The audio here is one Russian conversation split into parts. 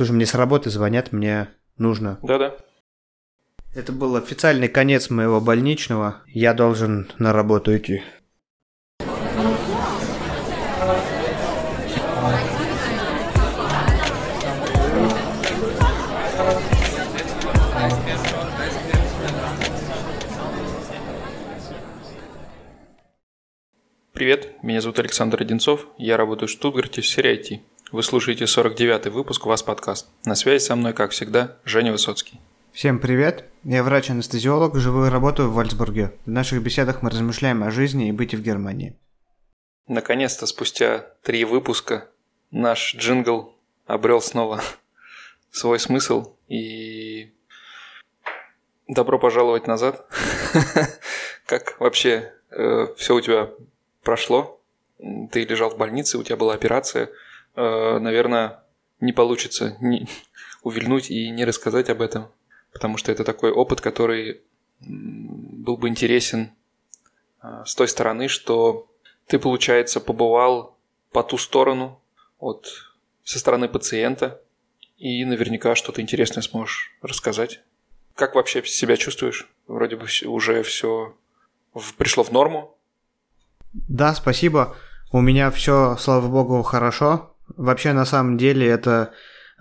Слушай, мне с работы звонят, мне нужно. Да-да. Это был официальный конец моего больничного. Я должен на работу идти. Привет, меня зовут Александр Одинцов, я работаю в Штутгарте в сфере IT. Вы слушаете 49-й выпуск «Вас подкаст». На связи со мной, как всегда, Женя Высоцкий. Всем привет, я врач-анестезиолог, живу и работаю в Вальцбурге. В наших беседах мы размышляем о жизни и быте в Германии. Наконец-то, спустя три выпуска, наш джингл обрел снова свой смысл и добро пожаловать назад. Как вообще э, все у тебя прошло, ты лежал в больнице, у тебя была операция, э, наверное, не получится не увильнуть и не рассказать об этом, потому что это такой опыт, который был бы интересен э, с той стороны, что ты, получается, побывал по ту сторону от со стороны пациента, и наверняка что-то интересное сможешь рассказать. Как вообще себя чувствуешь? Вроде бы уже все пришло в норму, да, спасибо. У меня все, слава богу, хорошо. Вообще, на самом деле, это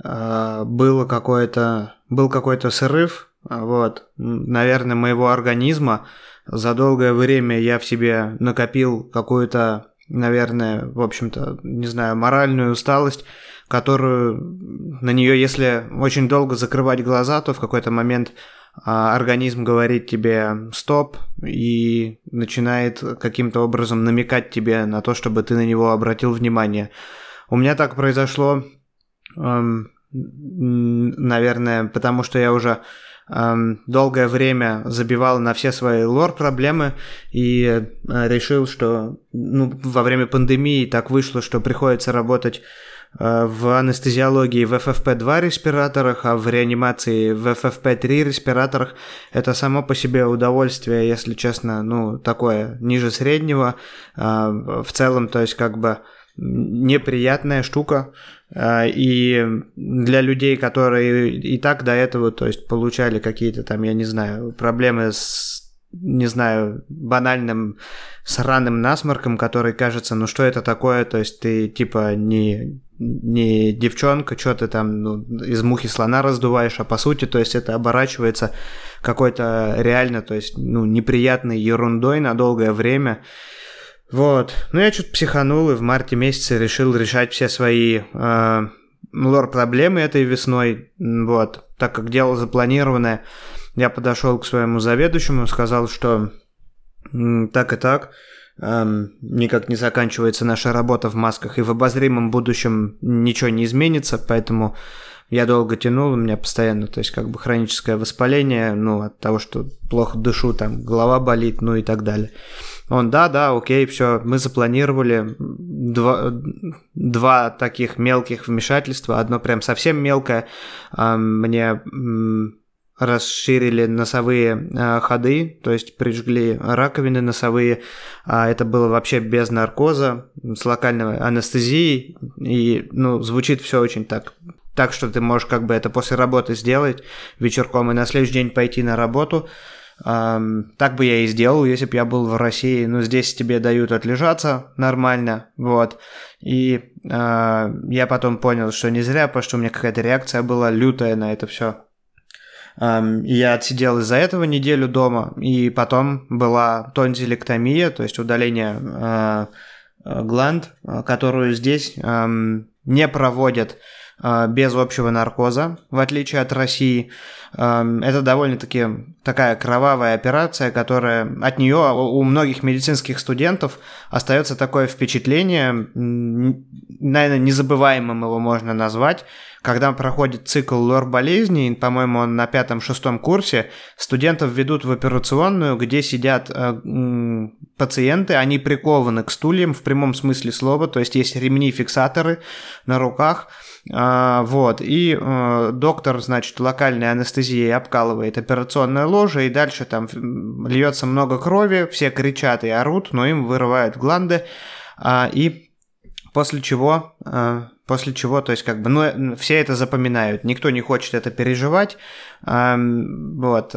э, было какое-то, был какой-то срыв, вот, наверное, моего организма. За долгое время я в себе накопил какую-то, наверное, в общем-то, не знаю, моральную усталость, которую на нее, если очень долго закрывать глаза, то в какой-то момент а организм говорит тебе стоп и начинает каким-то образом намекать тебе на то, чтобы ты на него обратил внимание. У меня так произошло, эм, наверное, потому что я уже эм, долгое время забивал на все свои лор-проблемы и э, решил, что ну, во время пандемии так вышло, что приходится работать Э, в анестезиологии в FFP2 респираторах, а в реанимации в FFP3 респираторах это само по себе удовольствие, если честно, ну, такое ниже среднего. Э, в целом, то есть как бы неприятная штука. Э, и для людей, которые и так до этого, то есть получали какие-то там, я не знаю, проблемы с не знаю, банальным сраным насморком, который кажется, ну что это такое, то есть ты типа не, не девчонка, что ты там ну, из мухи слона раздуваешь, а по сути, то есть это оборачивается какой-то реально, то есть, ну, неприятной ерундой на долгое время. Вот. Ну, я что-то психанул и в марте месяце решил решать все свои э, лор-проблемы этой весной. Вот. Так как дело запланированное, я подошел к своему заведующему, сказал, что так и так, эм, никак не заканчивается наша работа в масках, и в обозримом будущем ничего не изменится, поэтому я долго тянул, у меня постоянно, то есть как бы хроническое воспаление, ну, от того, что плохо дышу, там, голова болит, ну и так далее. Он, да, да, окей, все, мы запланировали два, два таких мелких вмешательства, одно прям совсем мелкое, мне расширили носовые э, ходы, то есть прижгли раковины носовые. А это было вообще без наркоза, с локальной анестезией. И, ну, звучит все очень так так, что ты можешь как бы это после работы сделать вечерком и на следующий день пойти на работу. Так бы я и сделал, если бы я был в России. Но здесь тебе дают отлежаться нормально, вот. И uh, я потом понял, что не зря, потому что у меня какая-то реакция была лютая на это все. Я отсидел из-за этого неделю дома, и потом была тонзилектомия, то есть удаление э, э, гланд, которую здесь не проводят без общего наркоза, в отличие от России. Это довольно-таки такая кровавая операция, которая от нее у многих медицинских студентов остается такое впечатление, наверное, незабываемым его можно назвать, когда проходит цикл лор болезней, по-моему, он на пятом-шестом курсе, студентов ведут в операционную, где сидят э, пациенты, они прикованы к стульям в прямом смысле слова, то есть есть ремни-фиксаторы на руках, вот, и э, доктор, значит, локальной анестезией обкалывает операционное ложе, и дальше там льется много крови, все кричат и орут, но им вырывают гланды, э, и После чего, э, после чего, то есть как бы, ну, все это запоминают, никто не хочет это переживать, вот.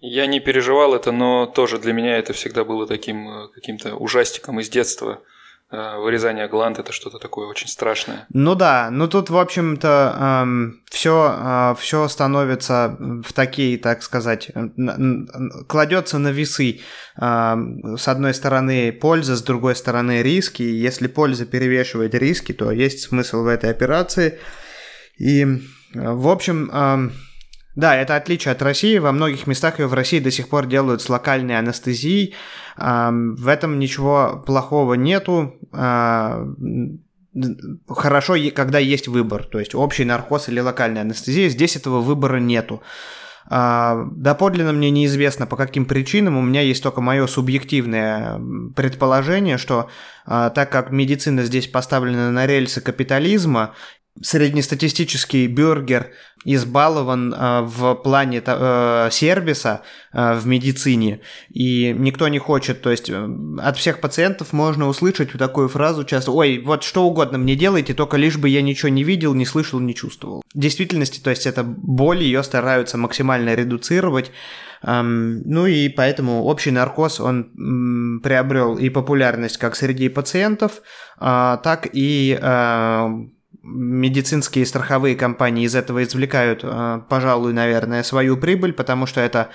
Я не переживал это, но тоже для меня это всегда было таким э, каким-то ужастиком из детства. Э, вырезание гланд это что-то такое очень страшное. Ну да, ну тут, в общем-то, эм, все, э, все становится в такие, так сказать, кладется на весы. Э, с одной стороны польза, с другой стороны риски. Если польза перевешивает риски, то есть смысл в этой операции. И, в общем, э, да, это отличие от России. Во многих местах ее в России до сих пор делают с локальной анестезией. В этом ничего плохого нету. А, хорошо, когда есть выбор, то есть общий наркоз или локальная анестезия. Здесь этого выбора нету. А, доподлинно мне неизвестно по каким причинам, у меня есть только мое субъективное предположение, что а, так как медицина здесь поставлена на рельсы капитализма, среднестатистический бюргер избалован э, в плане э, сервиса э, в медицине, и никто не хочет, то есть от всех пациентов можно услышать такую фразу часто, ой, вот что угодно мне делайте, только лишь бы я ничего не видел, не слышал, не чувствовал. В действительности, то есть это боль, ее стараются максимально редуцировать, Um, ну и поэтому общий наркоз, он приобрел и популярность как среди пациентов, uh, так и медицинские страховые компании из этого извлекают, э, пожалуй, наверное, свою прибыль, потому что это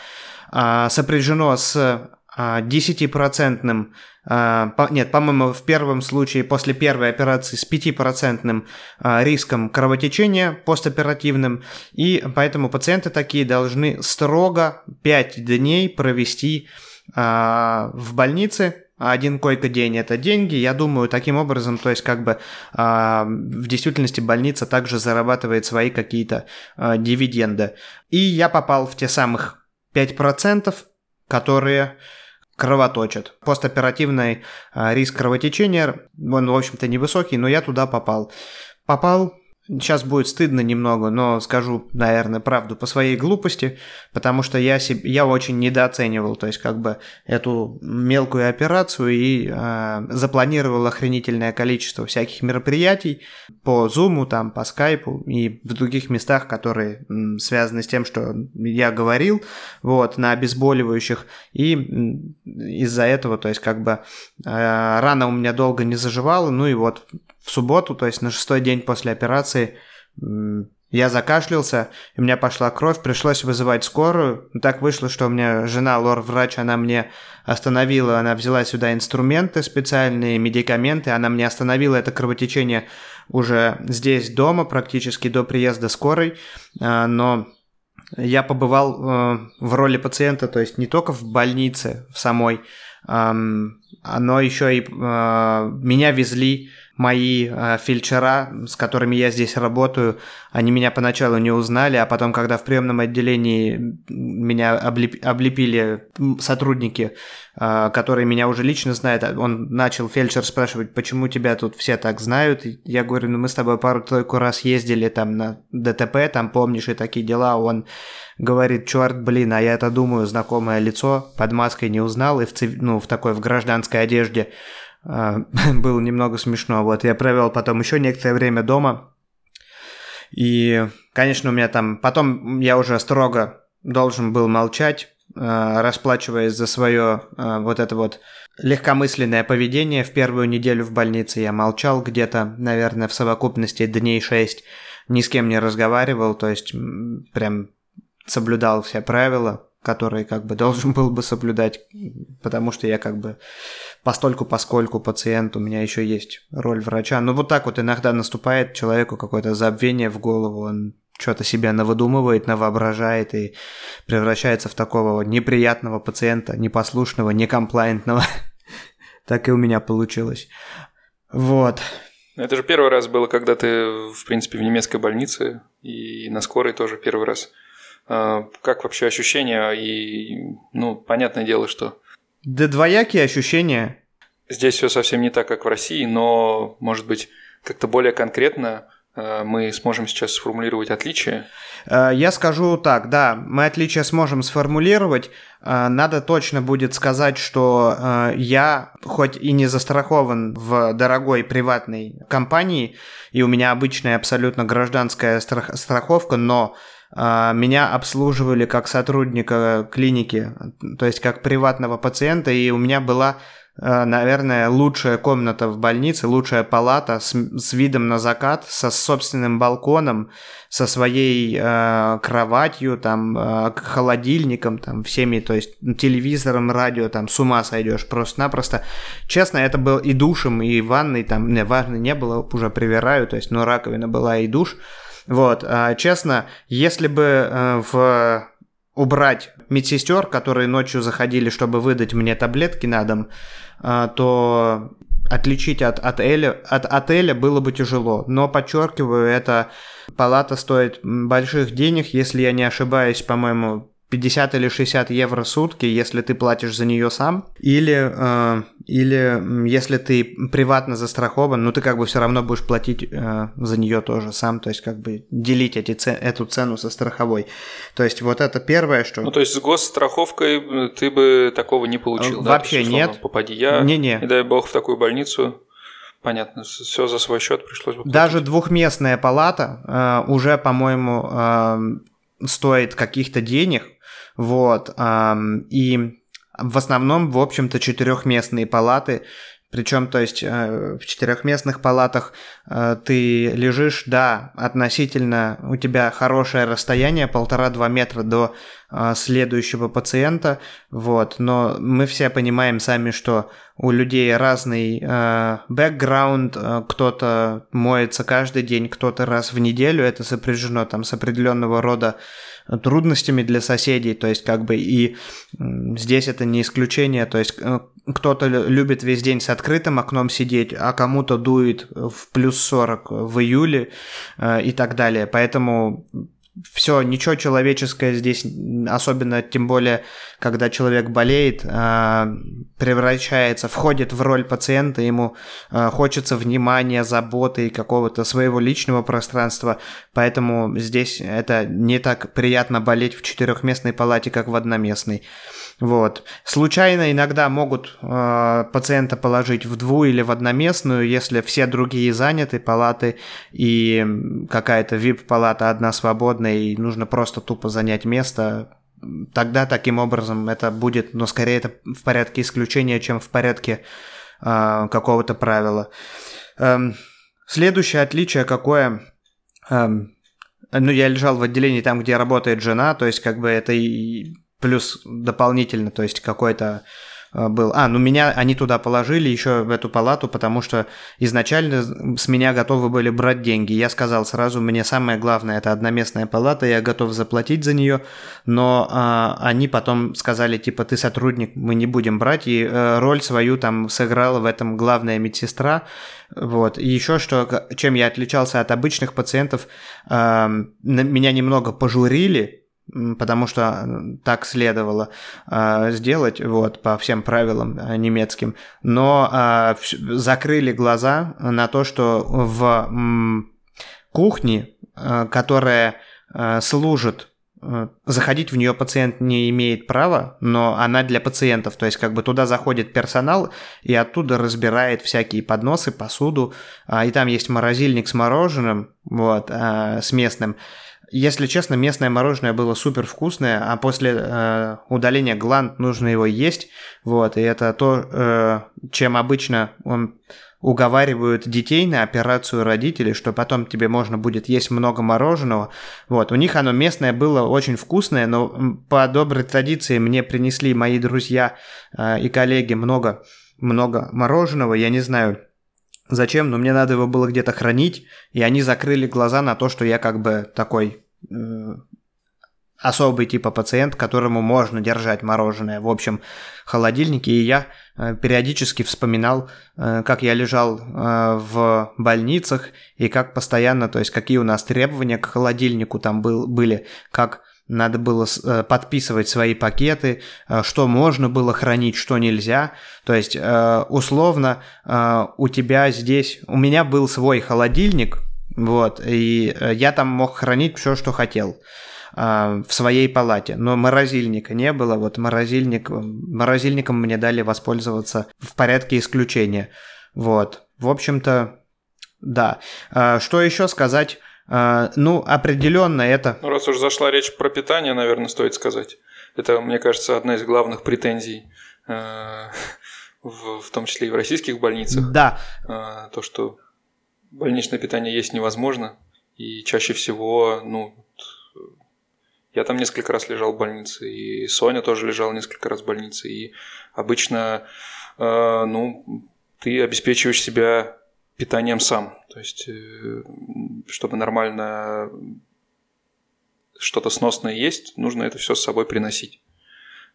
э, сопряжено с 10-процентным, э, нет, по-моему, в первом случае после первой операции с 5-процентным риском кровотечения постоперативным, и поэтому пациенты такие должны строго 5 дней провести в больнице, а один койко-день – это деньги. Я думаю, таким образом, то есть как бы э, в действительности больница также зарабатывает свои какие-то э, дивиденды. И я попал в те самых 5%, которые кровоточат. Постоперативный э, риск кровотечения, он, в общем-то, невысокий, но я туда попал. Попал, Сейчас будет стыдно немного, но скажу, наверное, правду по своей глупости, потому что я, себе, я очень недооценивал, то есть как бы эту мелкую операцию и э, запланировал охренительное количество всяких мероприятий по Zoom, там, по Skype и в других местах, которые м, связаны с тем, что я говорил, вот, на обезболивающих, и из-за этого, то есть как бы э, рана у меня долго не заживала, ну и вот в субботу, то есть на шестой день после операции, я закашлялся, у меня пошла кровь, пришлось вызывать скорую. Так вышло, что у меня жена, лор-врач, она мне остановила, она взяла сюда инструменты специальные, медикаменты, она мне остановила это кровотечение уже здесь дома, практически до приезда скорой, а, но я побывал э, в роли пациента, то есть не только в больнице в самой, но еще и э, меня везли мои э, фельдшера, с которыми я здесь работаю, они меня поначалу не узнали, а потом, когда в приемном отделении меня облеп, облепили сотрудники, э, которые меня уже лично знают, он начал фельдшер спрашивать, почему тебя тут все так знают. Я говорю, ну мы с тобой пару-тройку раз ездили там на ДТП, там помнишь и такие дела. Он говорит, черт, блин, а я это думаю, знакомое лицо, под маской не узнал и в, ну, в такой в гражданской одежде. А, было немного смешно. Вот я провел потом еще некоторое время дома. И, конечно, у меня там... Потом я уже строго должен был молчать, а, расплачиваясь за свое а, вот это вот легкомысленное поведение. В первую неделю в больнице я молчал где-то, наверное, в совокупности дней шесть. Ни с кем не разговаривал, то есть прям соблюдал все правила, которые как бы должен был бы соблюдать, потому что я как бы постольку поскольку пациент, у меня еще есть роль врача. Но вот так вот иногда наступает человеку какое-то забвение в голову, он что-то себя навыдумывает, навоображает и превращается в такого неприятного пациента, непослушного, некомплайентного. так и у меня получилось. Вот. Это же первый раз было, когда ты, в принципе, в немецкой больнице и на скорой тоже первый раз. А, как вообще ощущения? И, ну, понятное дело, что да двоякие ощущения. Здесь все совсем не так, как в России, но, может быть, как-то более конкретно э, мы сможем сейчас сформулировать отличия? Э, я скажу так, да, мы отличия сможем сформулировать. Надо точно будет сказать, что я, хоть и не застрахован в дорогой приватной компании, и у меня обычная абсолютно гражданская страховка, но меня обслуживали как сотрудника клиники, то есть как приватного пациента, и у меня была Э, наверное, лучшая комната в больнице, лучшая палата с, с видом на закат, со собственным балконом, со своей э, кроватью, там, э, холодильником, там, всеми, то есть телевизором, радио, там, с ума сойдешь просто-напросто. Честно, это был и душем, и ванной, там, не, ванны не было, уже привираю, то есть, но раковина была и душ. Вот, э, честно, если бы э, в убрать медсестер, которые ночью заходили, чтобы выдать мне таблетки на дом, а, то отличить от отеля, от отеля было бы тяжело. Но, подчеркиваю, эта палата стоит больших денег, если я не ошибаюсь, по-моему, 50 или 60 евро в сутки, если ты платишь за нее сам, или, э, или если ты приватно застрахован, ну ты как бы все равно будешь платить э, за нее тоже сам, то есть как бы делить эти, эту цену со страховой. То есть вот это первое, что... Ну то есть с госстраховкой ты бы такого не получил, Вообще да? нет. Попади я, не, не. и дай бог в такую больницу, Понятно, все за свой счет пришлось бы. Платить. Даже двухместная палата э, уже, по-моему, э, стоит каких-то денег, вот. И в основном, в общем-то, четырехместные палаты. Причем, то есть, э, в четырехместных палатах э, ты лежишь, да, относительно у тебя хорошее расстояние, полтора-два метра до э, следующего пациента, вот, но мы все понимаем сами, что у людей разный бэкграунд, кто-то моется каждый день, кто-то раз в неделю, это сопряжено там с определенного рода трудностями для соседей, то есть как бы и здесь это не исключение, то есть э, кто-то любит весь день с открытым окном сидеть, а кому-то дует в плюс 40 в июле э, и так далее, поэтому все, ничего человеческое здесь, особенно тем более, когда человек болеет, а, превращается, входит в роль пациента, ему а, хочется внимания, заботы и какого-то своего личного пространства, поэтому здесь это не так приятно болеть в четырехместной палате, как в одноместной. Вот. Случайно иногда могут э, пациента положить в дву или в одноместную, если все другие заняты палаты и какая-то VIP-палата одна свободная и нужно просто тупо занять место. Тогда таким образом это будет, но скорее это в порядке исключения, чем в порядке э, какого-то правила. Эм, следующее отличие какое? Эм, ну, я лежал в отделении там, где работает жена, то есть как бы это и плюс дополнительно, то есть какой-то э, был. А, ну меня они туда положили еще в эту палату, потому что изначально с меня готовы были брать деньги. Я сказал сразу, мне самое главное это одноместная палата, я готов заплатить за нее, но а, они потом сказали типа ты сотрудник, мы не будем брать, и а, роль свою там сыграла в этом главная медсестра. Вот. И еще что, чем я отличался от обычных пациентов, а, меня немного пожурили, потому что так следовало э, сделать вот по всем правилам э, немецким, но э, закрыли глаза на то, что в м, кухне, э, которая э, служит заходить в нее пациент не имеет права, но она для пациентов, то есть как бы туда заходит персонал и оттуда разбирает всякие подносы, посуду, и там есть морозильник с мороженым, вот, с местным, если честно, местное мороженое было супер вкусное, а после э, удаления гланд нужно его есть. Вот, и это то, э, чем обычно он уговаривают детей на операцию родителей, что потом тебе можно будет есть много мороженого. Вот, у них оно местное было очень вкусное, но по доброй традиции мне принесли мои друзья э, и коллеги много, много мороженого. Я не знаю, Зачем? Но мне надо его было где-то хранить, и они закрыли глаза на то, что я как бы такой особый типа пациент, которому можно держать мороженое в общем холодильнике. И я э, периодически вспоминал, э, как я лежал э, в больницах и как постоянно, то есть какие у нас требования к холодильнику там был, были, как надо было э, подписывать свои пакеты, э, что можно было хранить, что нельзя. То есть, э, условно, у тебя здесь... У меня был свой холодильник, Вот, и э, я там мог хранить все, что хотел а, в своей палате, но морозильника не было, вот морозильник, морозильником мне дали воспользоваться в порядке исключения, вот, в общем-то, да. А, что еще сказать? Ну, определенно это... Ну, раз уж зашла речь про питание, наверное, стоит сказать. Это, мне кажется, одна из главных претензий э, в, в том числе и в российских больницах. Да. Э, то, что больничное питание есть невозможно. И чаще всего, ну, я там несколько раз лежал в больнице, и Соня тоже лежала несколько раз в больнице. И обычно, э, ну, ты обеспечиваешь себя питанием сам. То есть, э, чтобы нормально что-то сносное есть, нужно это все с собой приносить.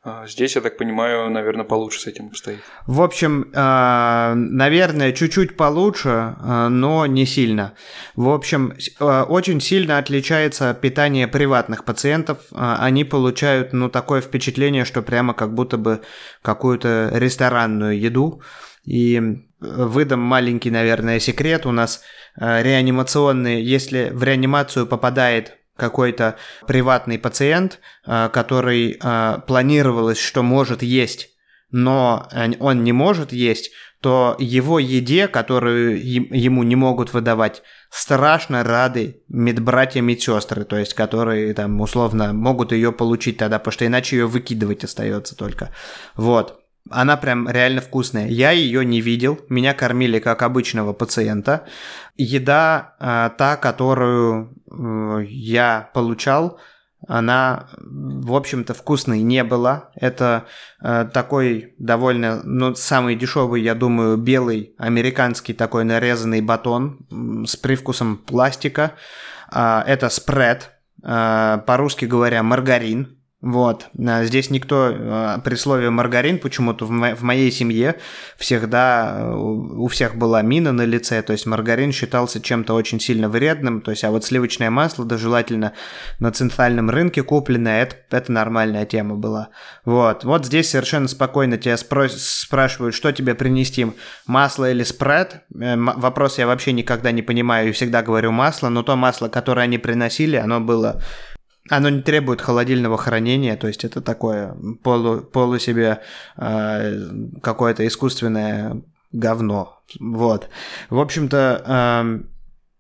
А, здесь, я так понимаю, наверное, получше с этим обстоит. В общем, а, наверное, чуть-чуть получше, а, но не сильно. В общем, очень сильно отличается питание приватных пациентов. Они получают, ну, такое впечатление, что прямо как будто бы какую-то ресторанную еду. И выдам маленький, наверное, секрет. У нас реанимационные, если в реанимацию попадает какой-то приватный пациент, а, который а, планировалось, что может есть, но он не может есть, то его еде, которую ему не могут выдавать, страшно рады медбратья медсестры, то есть которые там условно могут ее получить тогда, потому что иначе ее выкидывать остается только. Вот. Она прям реально вкусная. Я ее не видел. Меня кормили как обычного пациента. Еда э, та, которую э, я получал, она, в общем-то, вкусной не была. Это э, такой довольно, ну, самый дешевый, я думаю, белый американский такой нарезанный батон с привкусом пластика. Э, это спред, э, по-русски говоря, маргарин вот. А здесь никто а, при слове маргарин почему-то в, мо- в моей семье всегда э, у всех была мина на лице, то есть маргарин считался чем-то очень сильно вредным, то есть а вот сливочное масло, да желательно на центральном рынке купленное, это, это нормальная тема была. Вот. Вот здесь совершенно спокойно тебя спро- спрашивают, что тебе принести, масло или спред. Э, вопрос я вообще никогда не понимаю и всегда говорю масло, но то масло, которое они приносили, оно было оно не требует холодильного хранения, то есть это такое полу, полу себе э, какое-то искусственное говно. Вот. В общем-то,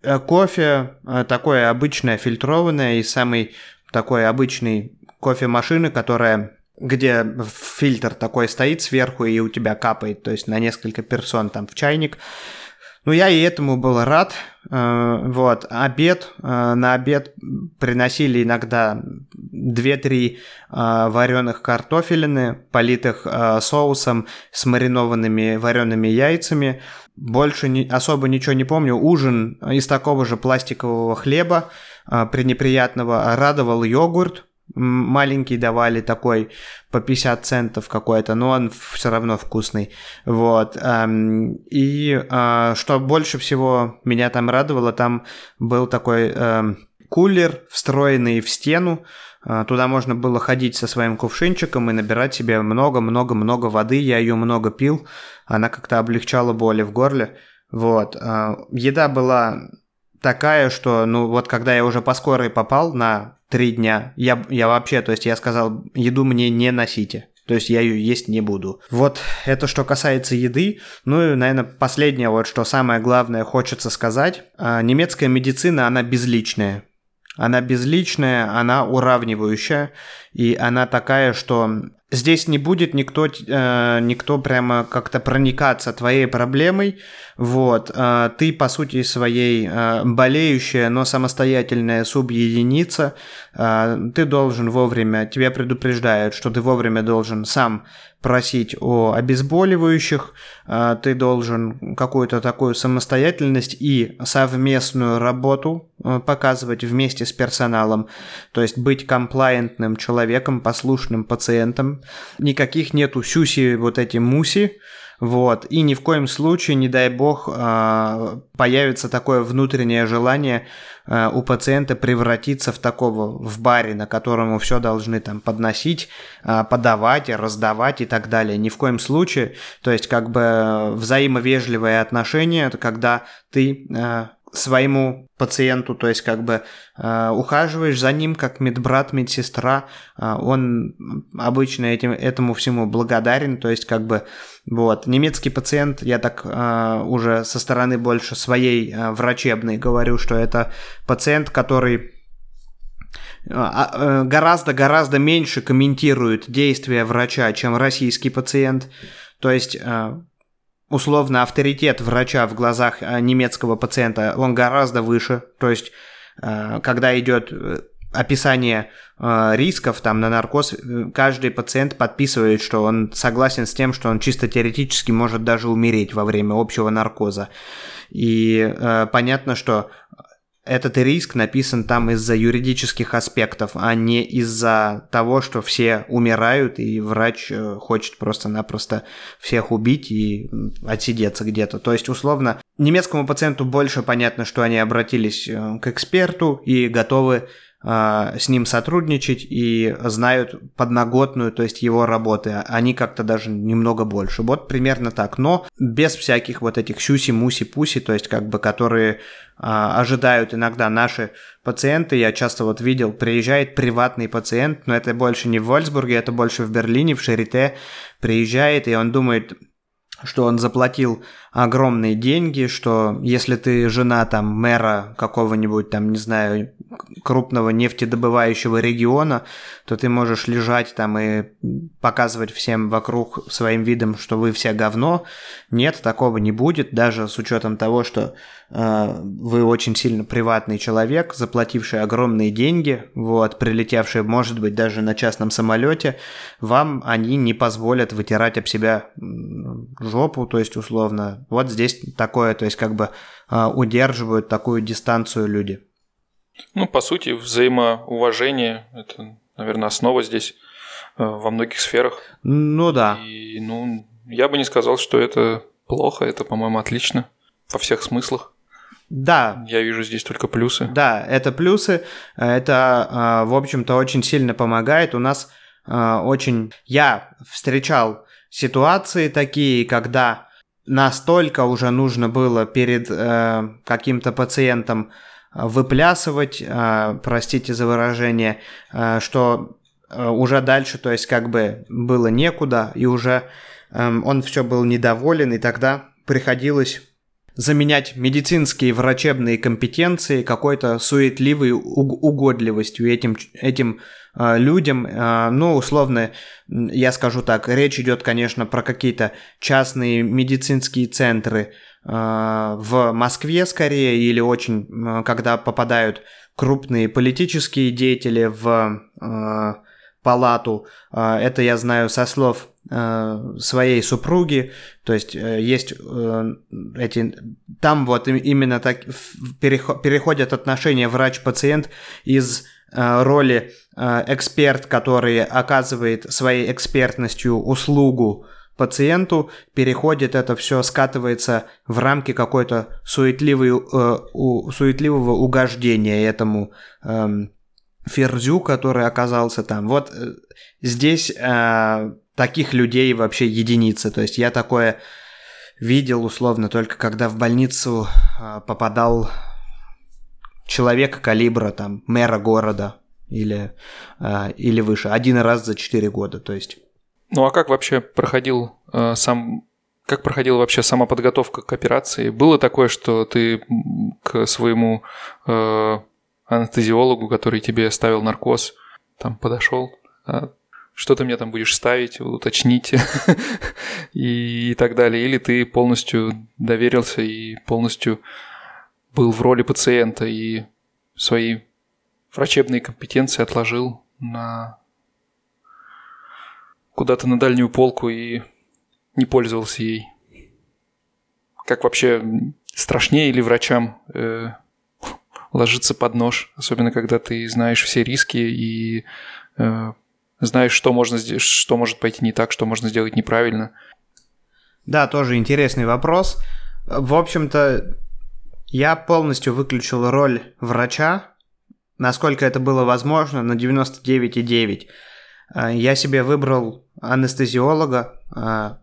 э, кофе такое обычное фильтрованное и самый такой обычный кофемашины, которая где фильтр такой стоит сверху и у тебя капает, то есть на несколько персон там в чайник. Ну, я и этому был рад. Э, вот, обед, э, на обед приносили иногда 2-3 э, вареных картофелины, политых соусом с маринованными вареными яйцами. Больше не, особо ничего не помню. Ужин из такого же пластикового хлеба, пренеприятного, радовал йогурт, маленький давали такой по 50 центов какой-то, но он все равно вкусный. Вот. Эм, и э, что больше всего меня там радовало, там был такой эм, кулер, встроенный в стену, э, Туда можно было ходить со своим кувшинчиком и набирать себе много-много-много воды. Я ее много пил. Она как-то облегчала боли в горле. Вот. Э, еда была такая, что, ну, вот когда я уже по скорой попал на три дня, я, я вообще, то есть я сказал, еду мне не носите. То есть я ее есть не буду. Вот это что касается еды. Ну и, наверное, последнее, вот что самое главное хочется сказать. А, немецкая медицина, она безличная. Она безличная, она уравнивающая, и она такая, что здесь не будет никто, э, никто прямо как-то проникаться твоей проблемой, вот, э, ты по сути своей э, болеющая, но самостоятельная субъединица, ты должен вовремя, тебя предупреждают, что ты вовремя должен сам просить о обезболивающих, э, ты должен какую-то такую самостоятельность и совместную работу э, показывать вместе с персоналом, то есть быть комплайентным человеком, послушным пациентом, никаких нету сюси вот эти муси, вот. И ни в коем случае, не дай бог, а, появится такое внутреннее желание а, у пациента превратиться в такого, в баре, на которому все должны там подносить, а, подавать, раздавать и так далее. Ни в коем случае. То есть как бы взаимовежливое отношение, это когда ты своему пациенту, то есть как бы э, ухаживаешь за ним как медбрат, медсестра, э, он обычно этим, этому всему благодарен, то есть как бы вот немецкий пациент, я так э, уже со стороны больше своей э, врачебной говорю, что это пациент, который гораздо-гораздо меньше комментирует действия врача, чем российский пациент. То есть условно авторитет врача в глазах э, немецкого пациента, он гораздо выше. То есть, э, когда идет э, описание рисков там на наркоз, каждый пациент подписывает, что он согласен с тем, что он чисто теоретически может даже умереть во время общего наркоза. И понятно, что этот риск написан там из-за юридических аспектов, а не из-за того, что все умирают, и врач э, хочет просто-напросто всех убить и отсидеться где-то. То есть, условно, немецкому пациенту больше понятно, что они обратились э, к эксперту и готовы с ним сотрудничать и знают подноготную, то есть его работы. Они как-то даже немного больше. Вот примерно так. Но без всяких вот этих сюси-муси-пуси, то есть как бы которые а, ожидают иногда наши пациенты. Я часто вот видел, приезжает приватный пациент, но это больше не в Вольсбурге, это больше в Берлине, в Шарите. Приезжает, и он думает, что он заплатил огромные деньги, что если ты жена там мэра какого-нибудь там, не знаю, крупного нефтедобывающего региона, то ты можешь лежать там и показывать всем вокруг своим видом, что вы все говно. Нет, такого не будет, даже с учетом того, что вы очень сильно приватный человек, заплативший огромные деньги, вот, прилетевший, может быть, даже на частном самолете, вам они не позволят вытирать об себя жопу, то есть условно вот здесь такое, то есть как бы а, удерживают такую дистанцию люди. Ну, по сути, взаимоуважение – это, наверное, основа здесь э, во многих сферах. Ну да. И, ну, я бы не сказал, что это плохо, это, по-моему, отлично во всех смыслах. Да. Я вижу здесь только плюсы. Да, это плюсы. Это, а, в общем-то, очень сильно помогает. У нас а, очень... Я встречал ситуации такие, когда настолько уже нужно было перед э, каким-то пациентом выплясывать, э, простите за выражение, э, что уже дальше, то есть как бы было некуда, и уже э, он все был недоволен, и тогда приходилось заменять медицинские врачебные компетенции какой-то суетливой угодливостью этим, этим э, людям. Э, ну, условно, я скажу так, речь идет, конечно, про какие-то частные медицинские центры э, в Москве скорее, или очень, когда попадают крупные политические деятели в палату. Э, это я знаю со слов Э, своей супруги, то есть э, есть э, эти, там вот именно так переходят отношения врач-пациент из роли эксперт, который оказывает своей экспертностью услугу пациенту, переходит это все, скатывается в рамки какой-то суетливой, суетливого угождения этому эм, Ферзю, который оказался там. Вот здесь таких людей вообще единицы. То есть я такое видел условно только когда в больницу а, попадал человек калибра там мэра города или, а, или выше. Один раз за четыре года, то есть. Ну а как вообще проходил э, сам как проходила вообще сама подготовка к операции? Было такое, что ты к своему э, анестезиологу, который тебе ставил наркоз, там подошел, а, что ты мне там будешь ставить, уточнить и так далее. Или ты полностью доверился и полностью был в роли пациента и свои врачебные компетенции отложил на куда-то на дальнюю полку и не пользовался ей. Как вообще страшнее или врачам э, ложиться под нож, особенно когда ты знаешь все риски и э, знаешь, что, можно, что может пойти не так, что можно сделать неправильно. Да, тоже интересный вопрос. В общем-то, я полностью выключил роль врача, насколько это было возможно, на 99,9. я себе выбрал анестезиолога.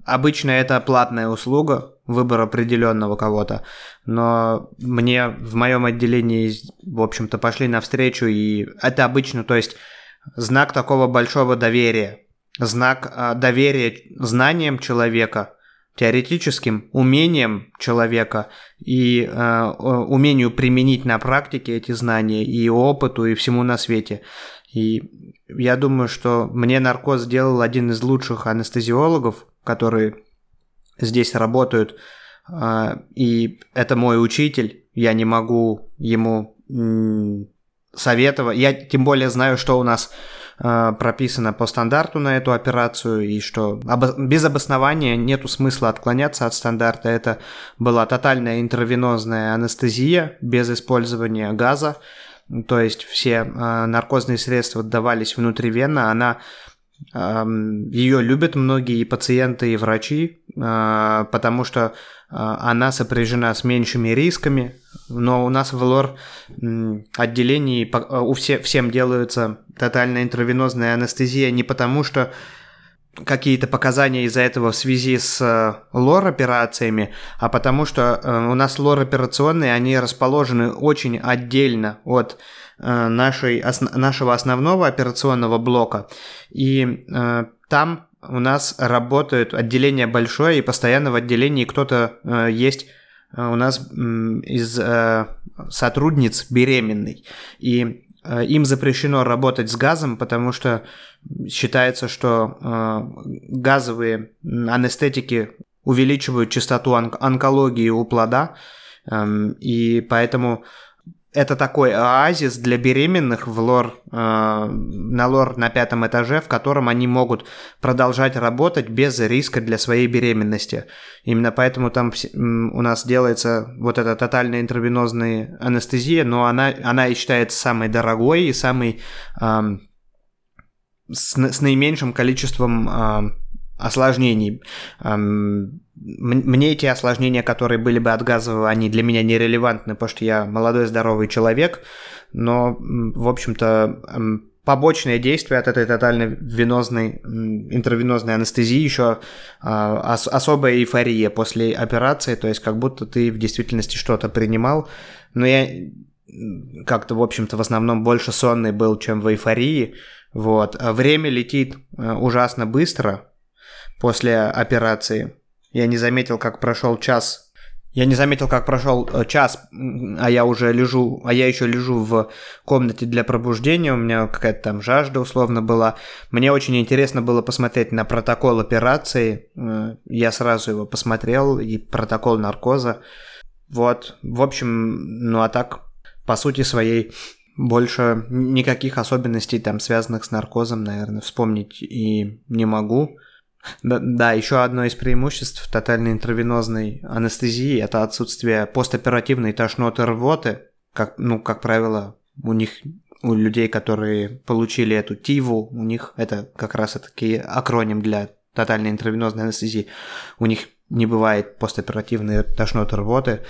Обычно это платная услуга, выбор определенного кого-то, но мне в моем отделении, в общем-то, пошли навстречу, и это обычно, то есть знак такого большого доверия, знак доверия знаниям человека, теоретическим умением человека и э, умению применить на практике эти знания и опыту и всему на свете. И я думаю, что мне наркоз сделал один из лучших анестезиологов, которые здесь работают, э, и это мой учитель. Я не могу ему советовать. Я тем более знаю, что у нас Э, прописано по стандарту на эту операцию, и что без обоснования нету смысла отклоняться от стандарта. Это была тотальная интервенозная анестезия без использования газа, то есть все э, наркозные средства давались внутривенно, она ее любят многие пациенты, и врачи, э, потому что она сопряжена с меньшими рисками, но у нас в лор отделении у все, всем делаются тотальная интравенозная анестезия не потому, что какие-то показания из-за этого в связи с э, лор-операциями, а потому что э, у нас лор-операционные, они расположены очень отдельно от э, нашей, нашего основного операционного блока. И там у нас работают отделение большое, и постоянно в отделении кто-то есть у нас из сотрудниц беременный. И им запрещено работать с газом, потому что считается, что э, газовые анестетики увеличивают частоту онкологии у плода, эм, и поэтому это такой оазис для беременных в лор, э, на лор на пятом этаже, в котором они могут продолжать работать без риска для своей беременности. Именно поэтому там у нас делается вот эта тотальная интравенозная анестезия, но она, она и считается самой дорогой и самой э, с, с наименьшим количеством э, осложнений. Мне эти осложнения, которые были бы от газового, они для меня нерелевантны, потому что я молодой здоровый человек, но, в общем-то, побочное действие от этой тотальной венозной, интравенозной анестезии еще а, ос, особая эйфория после операции, то есть как будто ты в действительности что-то принимал, но я как-то, в общем-то, в основном больше сонный был, чем в эйфории, вот. А время летит э, ужасно быстро, после операции. Я не заметил, как прошел час. Я не заметил, как прошел э, час, а я уже лежу, а я еще лежу в комнате для пробуждения, у меня какая-то там жажда условно была. Мне очень интересно было посмотреть на протокол операции. Э, я сразу его посмотрел, и протокол наркоза. Вот, в общем, ну а так, по сути своей, больше никаких особенностей там, связанных с наркозом, наверное, вспомнить и не могу. Да, да, еще одно из преимуществ тотальной интравенозной анестезии – это отсутствие постоперативной тошноты рвоты. Как, ну, как правило, у них у людей, которые получили эту ТИВу, у них это как раз таки акроним для тотальной интравенозной анестезии. У них не бывает постоперативной тошноты рвоты.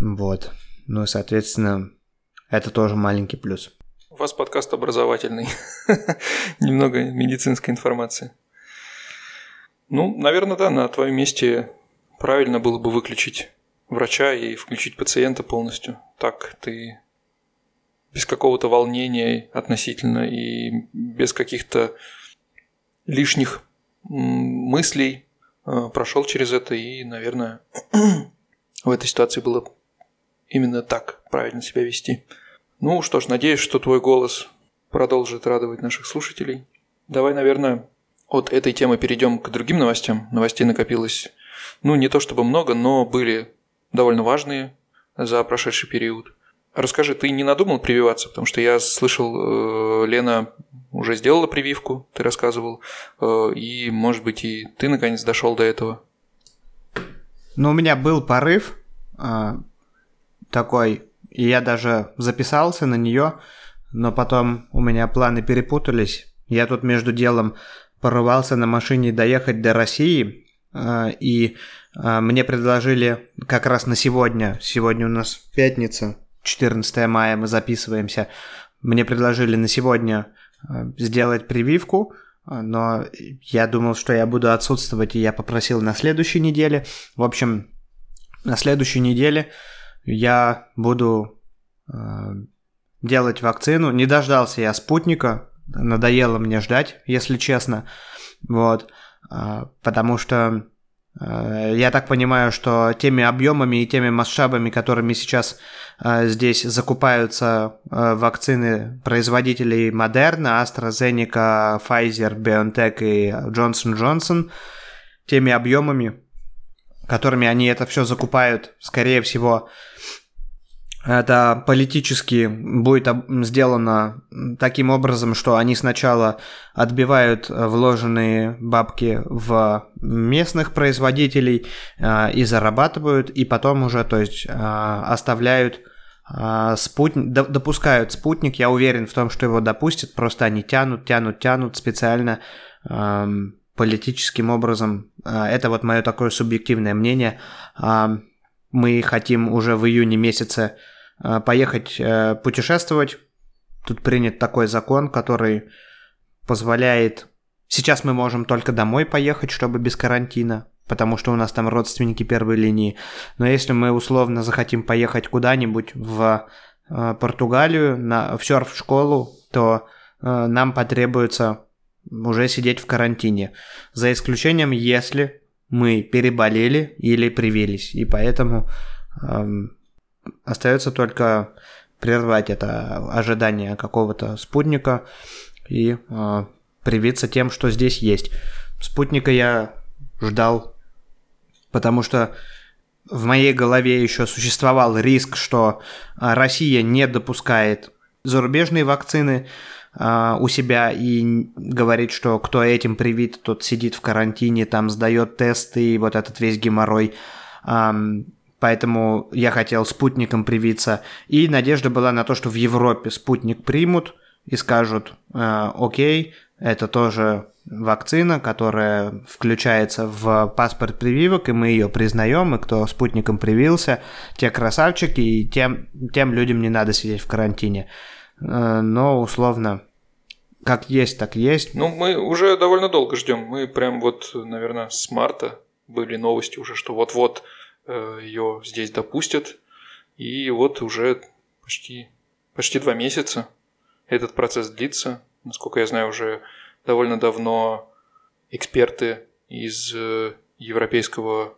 Вот. Ну соответственно, это тоже маленький плюс. У вас подкаст образовательный. Немного медицинской информации. Ну, наверное, да, на твоем месте правильно было бы выключить врача и включить пациента полностью. Так ты без какого-то волнения относительно и без каких-то лишних мыслей э, прошел через это и, наверное, в этой ситуации было именно так правильно себя вести. Ну что ж, надеюсь, что твой голос продолжит радовать наших слушателей. Давай, наверное, от этой темы перейдем к другим новостям. Новостей накопилось, ну, не то чтобы много, но были довольно важные за прошедший период. Расскажи, ты не надумал прививаться? Потому что я слышал, э, Лена уже сделала прививку, ты рассказывал, э, и, может быть, и ты наконец дошел до этого. Ну, у меня был порыв э, такой, и я даже записался на нее, но потом у меня планы перепутались. Я тут между делом порывался на машине доехать до России, э, и э, мне предложили как раз на сегодня, сегодня у нас пятница, 14 мая мы записываемся, мне предложили на сегодня сделать прививку, но я думал, что я буду отсутствовать, и я попросил на следующей неделе. В общем, на следующей неделе я буду э, делать вакцину. Не дождался я спутника, надоело мне ждать, если честно. Вот, э, потому что э, я так понимаю, что теми объемами и теми масштабами, которыми сейчас э, здесь закупаются э, вакцины производителей Moderna, AstraZeneca, Pfizer, BioNTech и Johnson Johnson, теми объемами, которыми они это все закупают, скорее всего, это политически будет сделано таким образом, что они сначала отбивают вложенные бабки в местных производителей э, и зарабатывают, и потом уже, то есть, э, оставляют э, спутник, допускают спутник, я уверен в том, что его допустят, просто они тянут, тянут, тянут специально эм, политическим образом. А, это вот мое такое субъективное мнение. А, мы хотим уже в июне месяце а, поехать э, путешествовать. Тут принят такой закон, который позволяет... Сейчас мы можем только домой поехать, чтобы без карантина, потому что у нас там родственники первой линии. Но если мы условно захотим поехать куда-нибудь в э, Португалию, на, в серф-школу, то э, нам потребуется уже сидеть в карантине. За исключением, если мы переболели или привились. И поэтому эм, остается только прервать это ожидание какого-то спутника и э, привиться тем, что здесь есть. Спутника я ждал, потому что в моей голове еще существовал риск, что Россия не допускает зарубежные вакцины, у себя и говорит, что кто этим привит, тот сидит в карантине, там сдает тесты и вот этот весь геморрой. Поэтому я хотел спутником привиться. И надежда была на то, что в Европе спутник примут и скажут, «А, окей, это тоже вакцина, которая включается в паспорт прививок, и мы ее признаем, и кто спутником привился, те красавчики, и тем, тем людям не надо сидеть в карантине. Э, но условно как есть, так есть. Ну, мы уже довольно долго ждем. Мы прям вот, наверное, с марта были новости уже, что вот-вот э, ее здесь допустят. И вот уже почти, почти два месяца этот процесс длится. Насколько я знаю, уже довольно давно эксперты из э, Европейского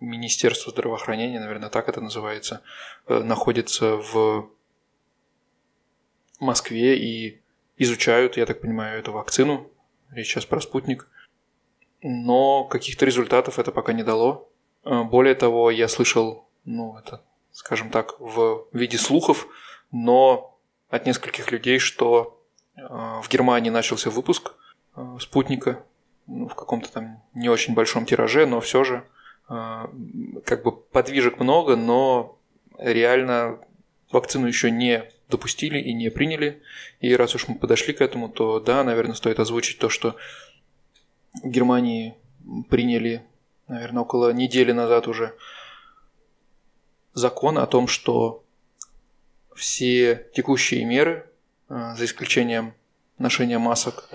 Министерства здравоохранения, наверное, так это называется, находятся в Москве и изучают, я так понимаю, эту вакцину. Речь сейчас про спутник. Но каких-то результатов это пока не дало. Э, более того, я слышал, ну, это, скажем так, в виде слухов, но от нескольких людей, что э, в Германии начался выпуск э, спутника ну, в каком-то там не очень большом тираже, но все же как бы подвижек много, но реально вакцину еще не допустили и не приняли. И раз уж мы подошли к этому, то да, наверное, стоит озвучить то, что в Германии приняли, наверное, около недели назад уже закон о том, что все текущие меры, а, за исключением ношения масок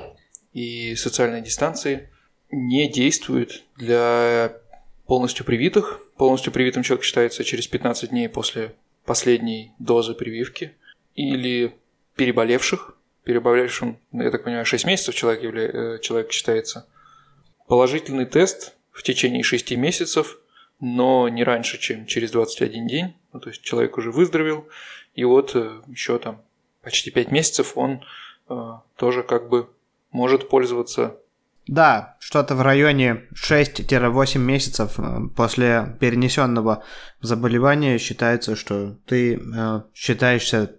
и социальной дистанции, не действуют для полностью привитых. Полностью привитым человек считается через 15 дней после последней дозы прививки или переболевших. Переболевшим, я так понимаю, 6 месяцев человек, явля... Э, человек считается. Положительный тест в течение 6 месяцев, но не раньше, чем через 21 день. Ну, то есть человек уже выздоровел, и вот э, еще там почти 5 месяцев он э, тоже как бы может пользоваться да, что-то в районе 6-8 месяцев э, после перенесенного заболевания считается, что ты э, считаешься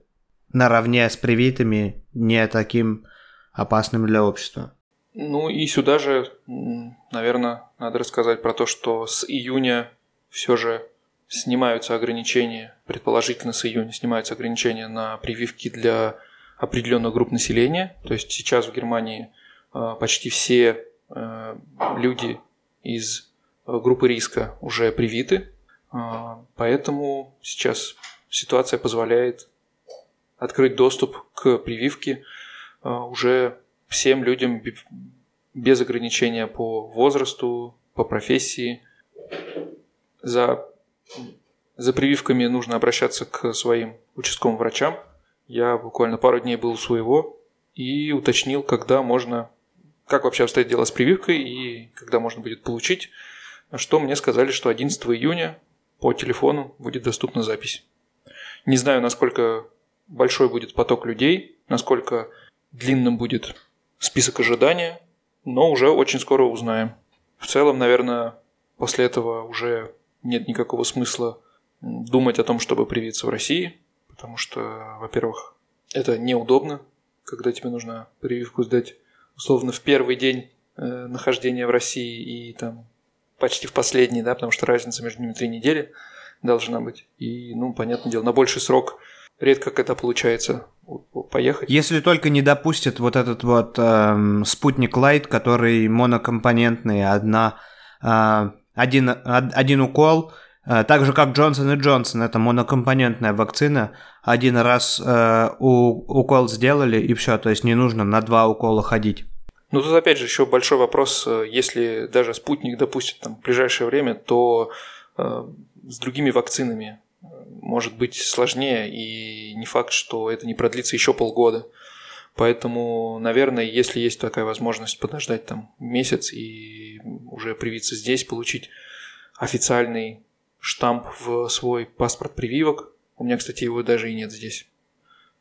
наравне с привитыми не таким опасным для общества. Ну и сюда же, наверное, надо рассказать про то, что с июня все же снимаются ограничения, предположительно с июня снимаются ограничения на прививки для определенных групп населения. То есть сейчас в Германии э, почти все э, люди из группы риска уже привиты, э, поэтому сейчас ситуация позволяет открыть доступ к прививке уже всем людям без ограничения по возрасту, по профессии. За, за прививками нужно обращаться к своим участковым врачам. Я буквально пару дней был у своего и уточнил, когда можно, как вообще обстоит дело с прививкой и когда можно будет получить. Что мне сказали, что 11 июня по телефону будет доступна запись. Не знаю, насколько большой будет поток людей, насколько длинным будет список ожидания, но уже очень скоро узнаем. В целом, наверное, после этого уже нет никакого смысла думать о том, чтобы привиться в России, потому что, во-первых, это неудобно, когда тебе нужно прививку сдать условно в первый день э, нахождения в России и там почти в последний, да, потому что разница между ними три недели должна быть. И, ну, понятное дело, на больший срок редко когда получается поехать. Если только не допустят вот этот вот э, спутник Лайт, который монокомпонентный, одна, э, один, один укол, э, так же как Джонсон и Джонсон, это монокомпонентная вакцина, один раз э, у, укол сделали и все, то есть не нужно на два укола ходить. Ну тут опять же еще большой вопрос, э, если даже спутник допустит там в ближайшее время, то э, с другими вакцинами может быть сложнее, и не факт, что это не продлится еще полгода. Поэтому, наверное, если есть такая возможность подождать там месяц и уже привиться здесь, получить официальный штамп в свой паспорт прививок. У меня, кстати, его даже и нет здесь.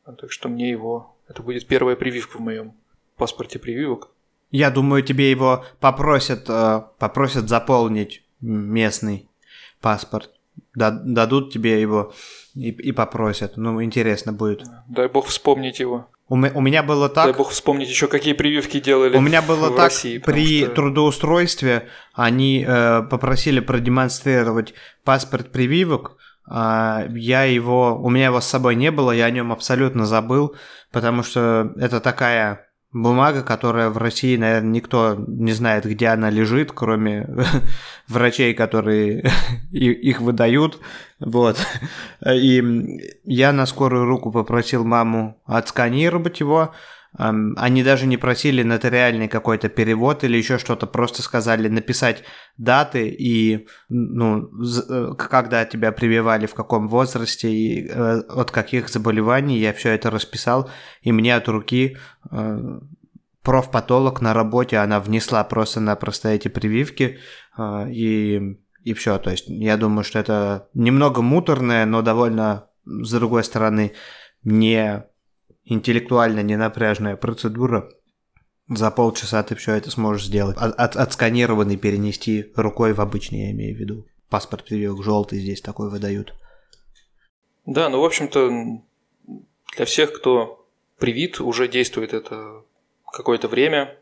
Так что мне его... Это будет первая прививка в моем паспорте прививок. Я думаю, тебе его попросят, э, попросят заполнить местный паспорт дадут тебе его и, и попросят. Ну, интересно будет. Дай бог вспомнить его. У, у меня было так... Дай бог вспомнить еще, какие прививки делали У меня было так, России, при что... трудоустройстве они э, попросили продемонстрировать паспорт прививок, э, я его... У меня его с собой не было, я о нем абсолютно забыл, потому что это такая бумага, которая в России, наверное, никто не знает, где она лежит, кроме врачей, которые их выдают. Вот. И я на скорую руку попросил маму отсканировать его, они даже не просили нотариальный какой-то перевод или еще что-то, просто сказали написать даты и, ну, э, когда тебя прививали, в каком возрасте и э, от каких заболеваний. Я все это расписал, и мне от руки э, профпатолог на работе, она внесла просто-напросто эти прививки, и, и все. То есть я думаю, что это немного муторное, но довольно, с другой стороны, не интеллектуально ненапряжная процедура. За полчаса ты все это сможешь сделать. От, от, отсканированный перенести рукой в обычный, я имею в виду. Паспорт прививок желтый здесь такой выдают. Да, ну, в общем-то, для всех, кто привит, уже действует это какое-то время.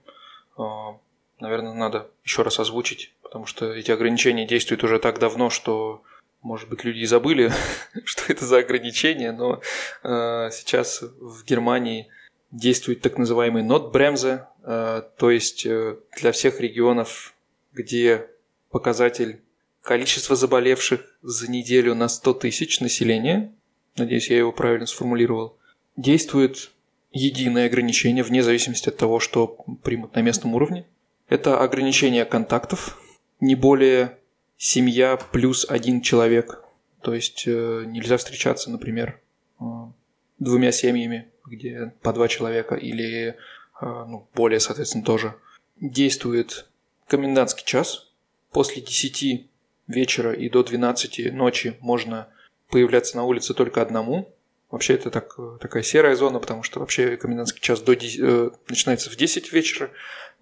А, наверное, надо еще раз озвучить, потому что эти ограничения действуют уже так давно, что может быть, люди и забыли, что это за ограничение, но э, сейчас в Германии действует так называемый нотбремзе, э, то есть э, для всех регионов, где показатель количества заболевших за неделю на 100 тысяч населения, надеюсь, я его правильно сформулировал, действует единое ограничение вне зависимости от того, что примут на местном уровне. Это ограничение контактов, не более семья плюс один человек. То есть э, нельзя встречаться, например, э, двумя семьями, где по два человека, или э, ну, более, соответственно, тоже. Действует комендантский час. После 10 вечера и до 12 ночи можно появляться на улице только одному. Вообще это так, такая серая зона, потому что вообще комендантский час до 10, э, начинается в 10 вечера,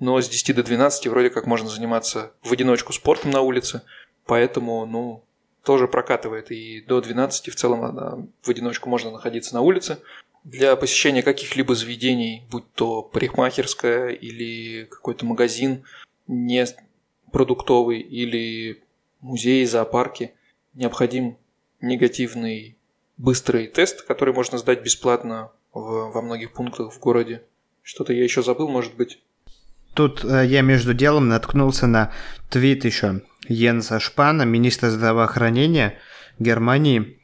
но с 10 до 12 вроде как можно заниматься в одиночку спортом на улице. Поэтому, ну, тоже прокатывает. И до 12 в целом в одиночку можно находиться на улице. Для посещения каких-либо заведений, будь то парикмахерская или какой-то магазин не продуктовый или музей, зоопарки, необходим негативный быстрый тест, который можно сдать бесплатно в, во многих пунктах в городе. Что-то я еще забыл, может быть. Тут э, я между делом наткнулся на твит еще Йенса Шпана, министра здравоохранения Германии,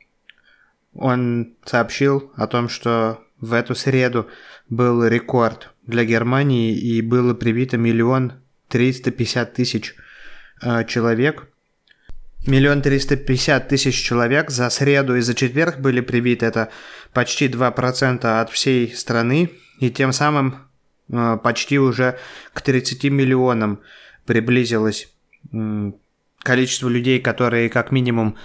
он сообщил о том, что в эту среду был рекорд для Германии и было привито миллион триста пятьдесят тысяч э, человек. Миллион триста пятьдесят тысяч человек за среду и за четверг были привиты. Это почти 2% от всей страны. И тем самым почти уже к 30 миллионам приблизилось э, количество людей, которые как минимум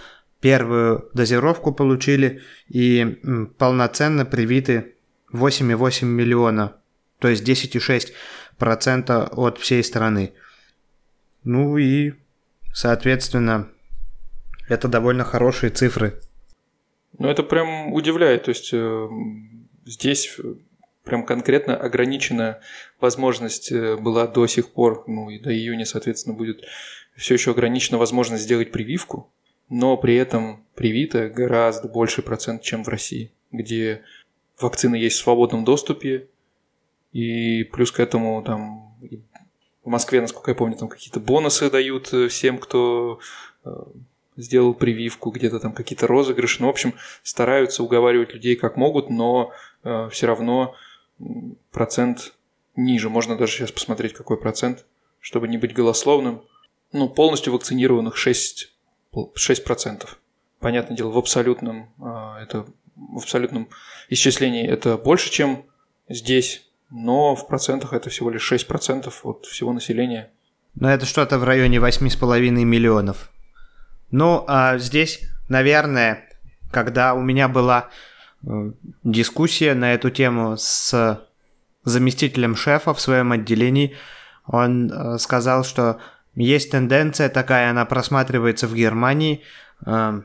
первую дозировку получили и полноценно привиты 8,8 миллиона, то есть 10,6% от всей страны. Ну и, соответственно, это довольно хорошие цифры. Ну, это прям удивляет. То есть э, здесь прям конкретно ограничена возможность э, была до сих пор, ну и до июня, соответственно, будет все еще ограничена возможность сделать прививку, но при этом привито гораздо больший процент, чем в России, где вакцины есть в свободном доступе, и плюс к этому там в Москве, насколько я помню, там какие-то бонусы дают э, всем, кто э, сделал прививку, где-то там какие-то розыгрыши. Ну, в общем, стараются уговаривать людей как могут, но э, все равно процент ниже. Можно даже сейчас посмотреть, какой процент, чтобы не быть голословным. Ну, полностью вакцинированных 6 6%. Понятное дело, в абсолютном, а, это, в абсолютном исчислении это больше, чем здесь, но в процентах это всего лишь 6% от всего населения. Но это что-то в районе 8,5 миллионов. Ну, а здесь, наверное, когда у меня была дискуссия на эту тему с заместителем шефа в своем отделении, он э, сказал, что есть тенденция такая, она просматривается в Германии, э,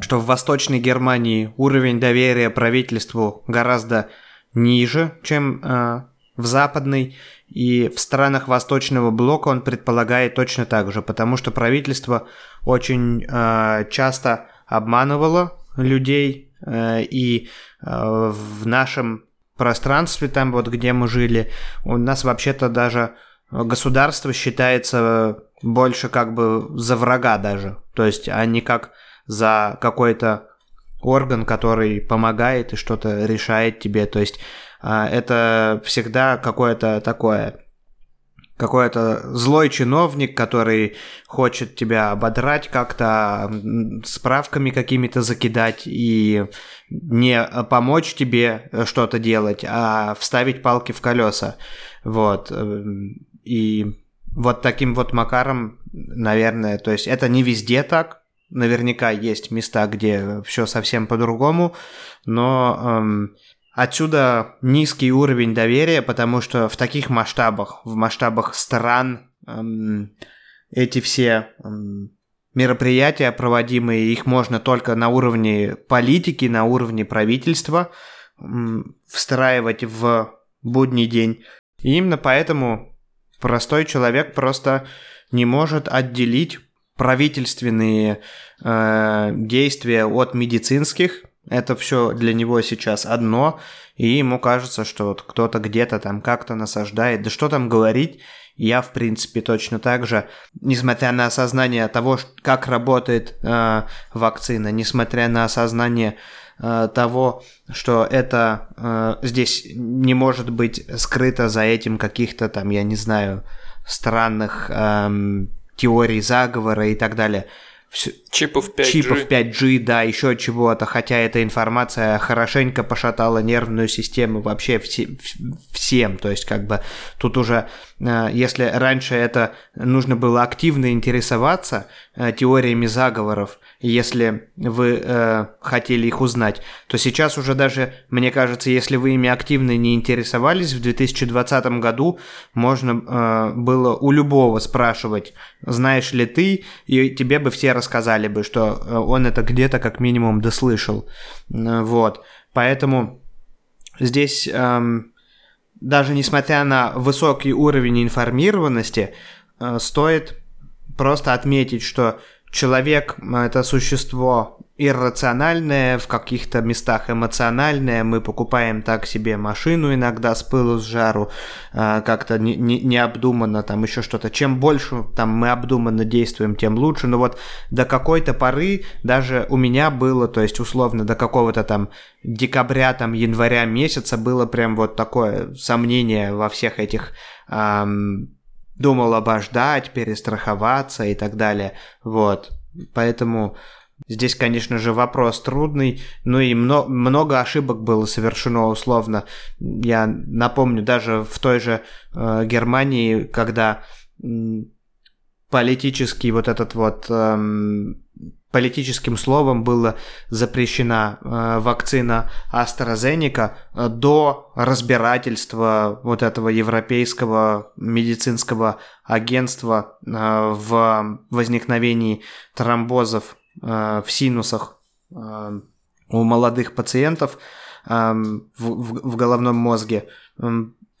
что в Восточной Германии уровень доверия правительству гораздо ниже, чем э, в Западной, и в странах Восточного блока он предполагает точно так же, потому что правительство очень э, часто обманывало людей, и в нашем пространстве, там вот где мы жили, у нас вообще-то даже государство считается больше как бы за врага даже. То есть, а не как за какой-то орган, который помогает и что-то решает тебе. То есть, это всегда какое-то такое какой-то злой чиновник, который хочет тебя ободрать как-то, справками какими-то закидать и не помочь тебе что-то делать, а вставить палки в колеса. Вот. И вот таким вот макаром, наверное, то есть это не везде так, наверняка есть места, где все совсем по-другому, но эм, отсюда низкий уровень доверия, потому что в таких масштабах, в масштабах стран, эм, эти все эм, мероприятия проводимые, их можно только на уровне политики, на уровне правительства эм, встраивать в будний день. И именно поэтому Простой человек просто не может отделить правительственные э, действия от медицинских. Это все для него сейчас одно, и ему кажется, что вот кто-то где-то там как-то насаждает. Да что там говорить? Я, в принципе, точно так же, несмотря на осознание того, как работает э, вакцина, несмотря на осознание Э, того, что это э, здесь не может быть скрыто за этим каких-то там, я не знаю, странных эм, теорий заговора и так далее. Чипов 5G. Чипов 5G, да, еще чего-то, хотя эта информация хорошенько пошатала нервную систему вообще все, всем, то есть как бы тут уже, э, если раньше это нужно было активно интересоваться э, теориями заговоров, если вы э, хотели их узнать, то сейчас уже даже, мне кажется, если вы ими активно не интересовались, в 2020 году можно э, было у любого спрашивать, знаешь ли ты, и тебе бы все рассказали бы, что э, он это где-то как минимум дослышал. Вот. Поэтому здесь эм, даже несмотря на высокий уровень информированности, э, стоит просто отметить, что человек – это существо иррациональное, в каких-то местах эмоциональное. Мы покупаем так себе машину иногда с пылу, с жару, э, как-то не, не, необдуманно, там еще что-то. Чем больше там мы обдуманно действуем, тем лучше. Но вот до какой-то поры даже у меня было, то есть условно до какого-то там декабря, там января месяца было прям вот такое сомнение во всех этих эм, думал обождать, перестраховаться и так далее. Вот. Поэтому Здесь, конечно же, вопрос трудный, ну и много, много ошибок было совершено условно. Я напомню, даже в той же э, Германии, когда э, политический вот этот вот э, политическим словом была запрещена э, вакцина AstraZeneca э, до разбирательства вот этого европейского медицинского агентства э, в возникновении тромбозов Э, в синусах э, у молодых пациентов э, в, в, в головном мозге.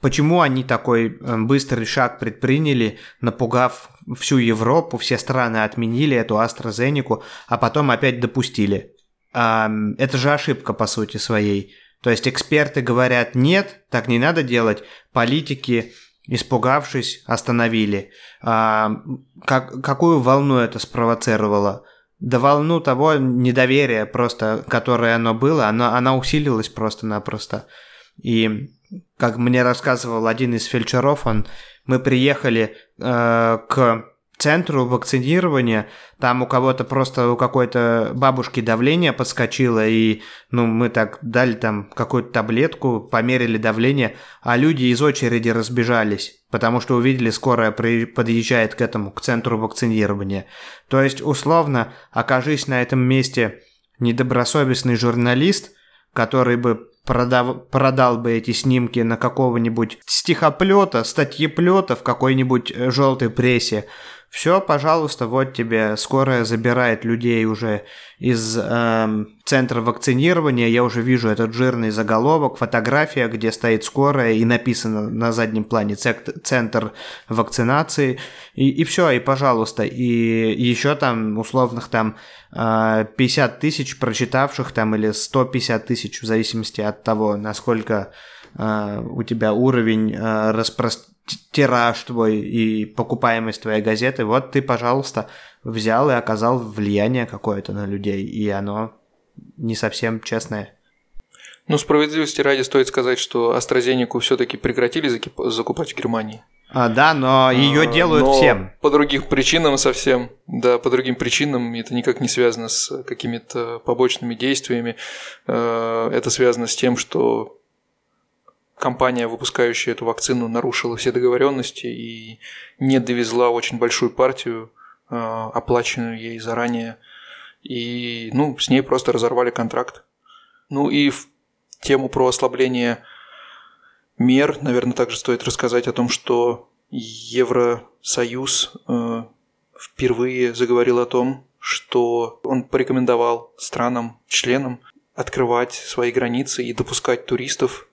Почему они такой быстрый шаг предприняли, напугав всю Европу, все страны отменили эту AstraZeneca, а потом опять допустили? Это же ошибка по сути своей. То есть эксперты говорят нет, так не надо делать, политики испугавшись, остановили. А, как, какую волну это спровоцировало? да волну того недоверия просто, которое оно было, оно, она усилилась просто-напросто. И как мне рассказывал один из фельдшеров, он, мы приехали э, к центру вакцинирования, там у кого-то просто у какой-то бабушки давление подскочило, и ну, мы так дали там какую-то таблетку, померили давление, а люди из очереди разбежались, потому что увидели, скорая подъезжает к этому, к центру вакцинирования. То есть, условно, окажись на этом месте недобросовестный журналист, который бы продав, продал бы эти снимки на какого-нибудь стихоплета, статьеплета в какой-нибудь э, желтой прессе, все, пожалуйста, вот тебе скорая забирает людей уже из э, центра вакцинирования. Я уже вижу этот жирный заголовок, фотография, где стоит скорая и написано на заднем плане центр вакцинации. И, и все, и пожалуйста. И еще там условных там 50 э, тысяч прочитавших там или 150 тысяч в зависимости от того, насколько э, у тебя уровень э, распространения тираж твой и покупаемость твоей газеты, вот ты, пожалуйста, взял и оказал влияние какое-то на людей, и оно не совсем честное. Ну, справедливости ради стоит сказать, что AstraZeneca все-таки прекратили закупать в Германии. А, да, но ее а, делают но всем. По другим причинам совсем. Да, по другим причинам это никак не связано с какими-то побочными действиями. Э, это связано с тем, что компания, выпускающая эту вакцину, нарушила все договоренности и не довезла очень большую партию, э, оплаченную ей заранее. И ну, с ней просто разорвали контракт. Ну и в тему про ослабление мер, наверное, также стоит рассказать о том, что Евросоюз э, впервые заговорил о том, что он порекомендовал странам, членам открывать свои границы и допускать туристов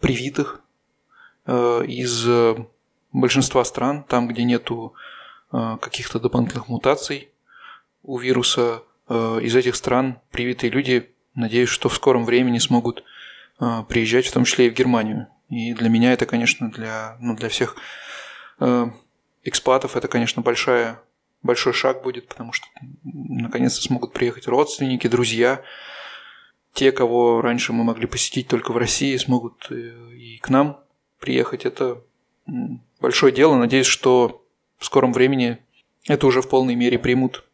привитых э, из э, большинства стран, там, где нету э, каких-то дополнительных мутаций у вируса, из этих стран привитые люди, надеюсь, что в скором времени смогут приезжать, в том числе и в Германию. И для меня это, конечно, для, ну, для всех экспатов это, конечно, большая, большой шаг будет, потому что наконец-то смогут приехать родственники, друзья, те, кого раньше мы могли посетить только в России, смогут э, и к нам приехать. Это большое дело. Надеюсь, что в скором времени это уже в полной мере примут.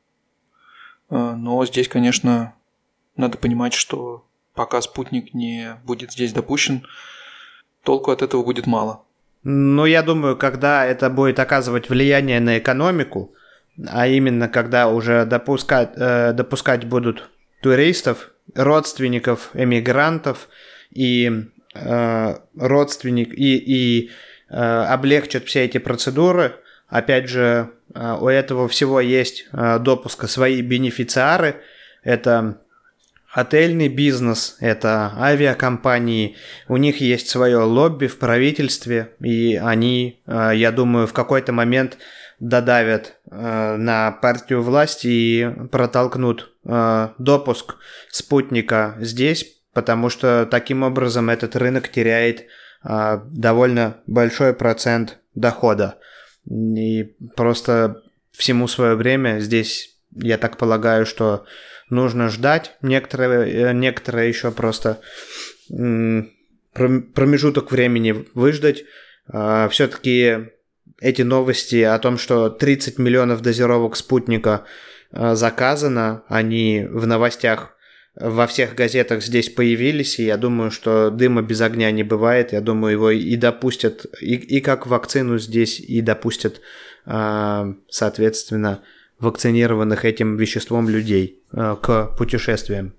Э, но здесь, конечно, надо понимать, что пока спутник не будет здесь допущен, толку от этого будет мало. Ну, я думаю, когда это будет оказывать влияние на экономику, а именно когда уже допускать, э, допускать будут туристов, родственников эмигрантов и э, родственник и, и э, облегчат все эти процедуры. Опять же, э, у этого всего есть э, допуска свои бенефициары. Это отельный бизнес, это авиакомпании, у них есть свое лобби в правительстве, и они, э, я думаю, в какой-то момент додавят э, на партию власти и протолкнут э, допуск спутника здесь, потому что таким образом этот рынок теряет э, довольно большой процент дохода. И просто всему свое время здесь, я так полагаю, что нужно ждать. Некоторые, э, некоторые еще просто промежуток времени выждать. Все-таки эти новости о том, что 30 миллионов дозировок спутника заказано, они в новостях во всех газетах здесь появились, и я думаю, что дыма без огня не бывает. Я думаю, его и допустят, и, и как вакцину здесь, и допустят, а, соответственно, вакцинированных этим веществом людей к путешествиям.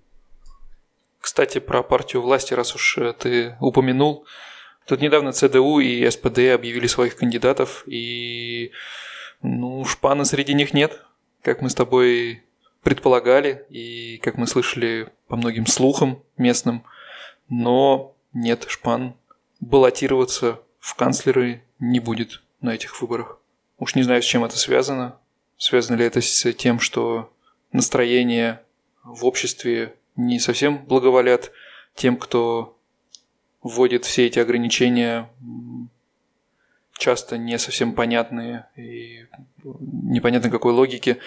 Кстати, про партию власти, раз уж э, ты упомянул, тут недавно ЦДУ и СПД объявили своих кандидатов, и ну, шпана среди них нет, как мы с тобой предполагали, и как мы слышали по многим слухам местным, но нет, шпан баллотироваться в канцлеры не будет на этих выборах. Уж не знаю, с чем это связано. Связано ли это с тем, что настроение в обществе не совсем благоволят тем, кто вводит все эти ограничения, часто не совсем понятные и непонятно какой логики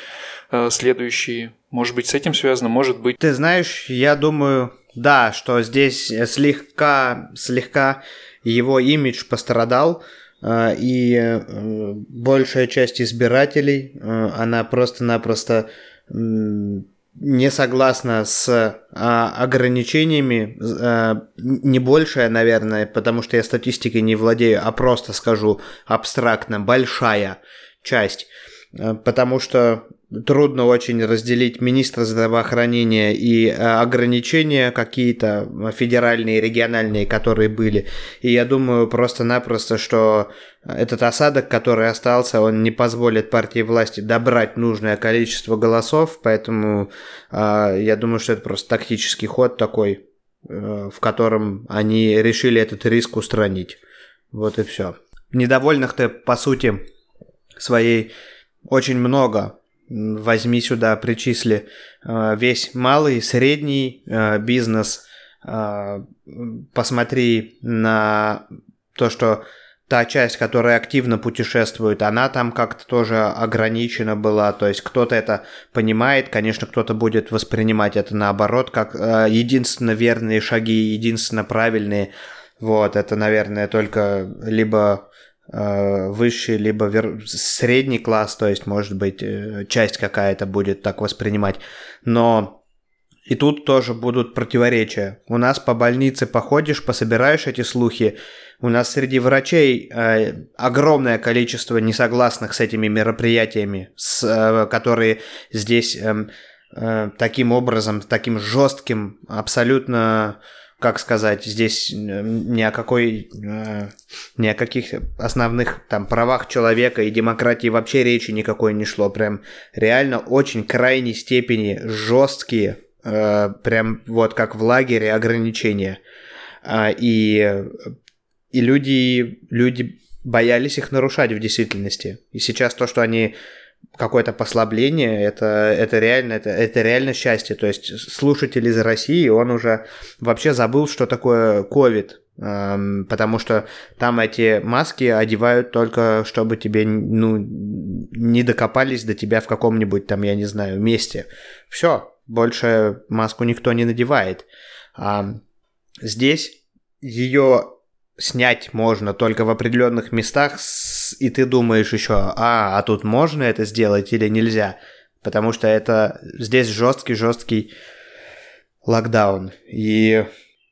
э, следующие. Может быть, с этим связано, может быть. Ты знаешь, я думаю, да, что здесь слегка, слегка его имидж пострадал, э, и э, большая часть избирателей, она просто-напросто не согласна с а, ограничениями, а, не большая, наверное, потому что я статистикой не владею, а просто скажу абстрактно, большая часть, а, потому что трудно очень разделить министра здравоохранения и э, ограничения какие-то федеральные, региональные, которые были. И я думаю просто-напросто, что этот осадок, который остался, он не позволит партии власти добрать нужное количество голосов, поэтому э, я думаю, что это просто тактический ход такой, э, в котором они решили этот риск устранить. Вот и все. Недовольных-то, по сути, своей очень много возьми сюда, причисли э, весь малый, средний э, бизнес, э, посмотри на то, что та часть, которая активно путешествует, она там как-то тоже ограничена была, то есть кто-то это понимает, конечно, кто-то будет воспринимать это наоборот, как единственно верные шаги, единственно правильные, вот, это, наверное, только либо Э, высший, либо вер... средний класс, то есть, может быть, э, часть какая-то будет так воспринимать. Но и тут тоже будут противоречия. У нас по больнице походишь, пособираешь эти слухи. У нас среди врачей э, огромное количество несогласных с этими мероприятиями, с, э, которые здесь э, э, таким образом, таким жестким, абсолютно как сказать, здесь ни о какой, э, ни о каких основных там правах человека и демократии вообще речи никакой не шло. Прям реально очень крайней степени жесткие, э, прям вот как в лагере ограничения. А, и, и люди, люди боялись их нарушать в действительности. И сейчас то, что они какое-то послабление, это, это реально, это, это реально счастье. То есть слушатель из России, он уже вообще забыл, что такое COVID, эм, потому что там эти маски одевают только, чтобы тебе, ну, не докопались до тебя в каком-нибудь там, я не знаю, месте. Все, больше маску никто не надевает. А здесь ее снять можно только в определенных местах, и ты думаешь еще, а, а тут можно это сделать или нельзя, потому что это здесь жесткий-жесткий локдаун. И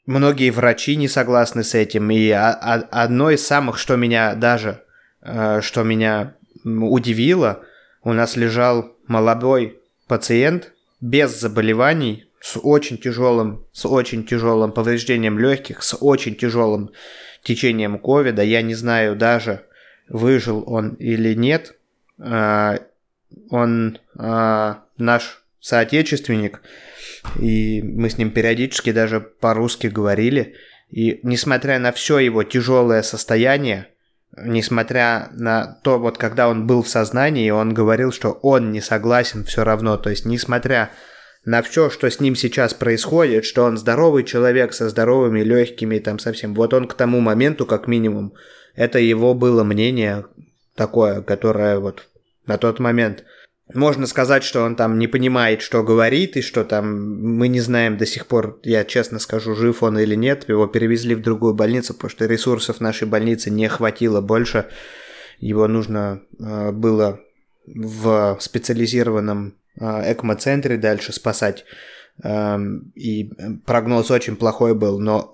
многие врачи не согласны с этим. И одно из самых, что меня даже, э, что меня удивило, у нас лежал молодой пациент без заболеваний, с очень тяжелым, с очень тяжелым повреждением легких, с очень тяжелым течением ковида. Я не знаю даже, выжил он или нет. А, он а, наш соотечественник, и мы с ним периодически даже по-русски говорили. И несмотря на все его тяжелое состояние, несмотря на то, вот когда он был в сознании, он говорил, что он не согласен все равно. То есть, несмотря на все, что с ним сейчас происходит, что он здоровый человек со здоровыми легкими, там совсем. Вот он к тому моменту, как минимум, это его было мнение такое, которое вот на тот момент можно сказать, что он там не понимает, что говорит, и что там мы не знаем до сих пор, я честно скажу, жив он или нет. Его перевезли в другую больницу, потому что ресурсов нашей больницы не хватило больше. Его нужно э, было в специализированном э, ЭКМО-центре дальше спасать. Э, и прогноз очень плохой был, но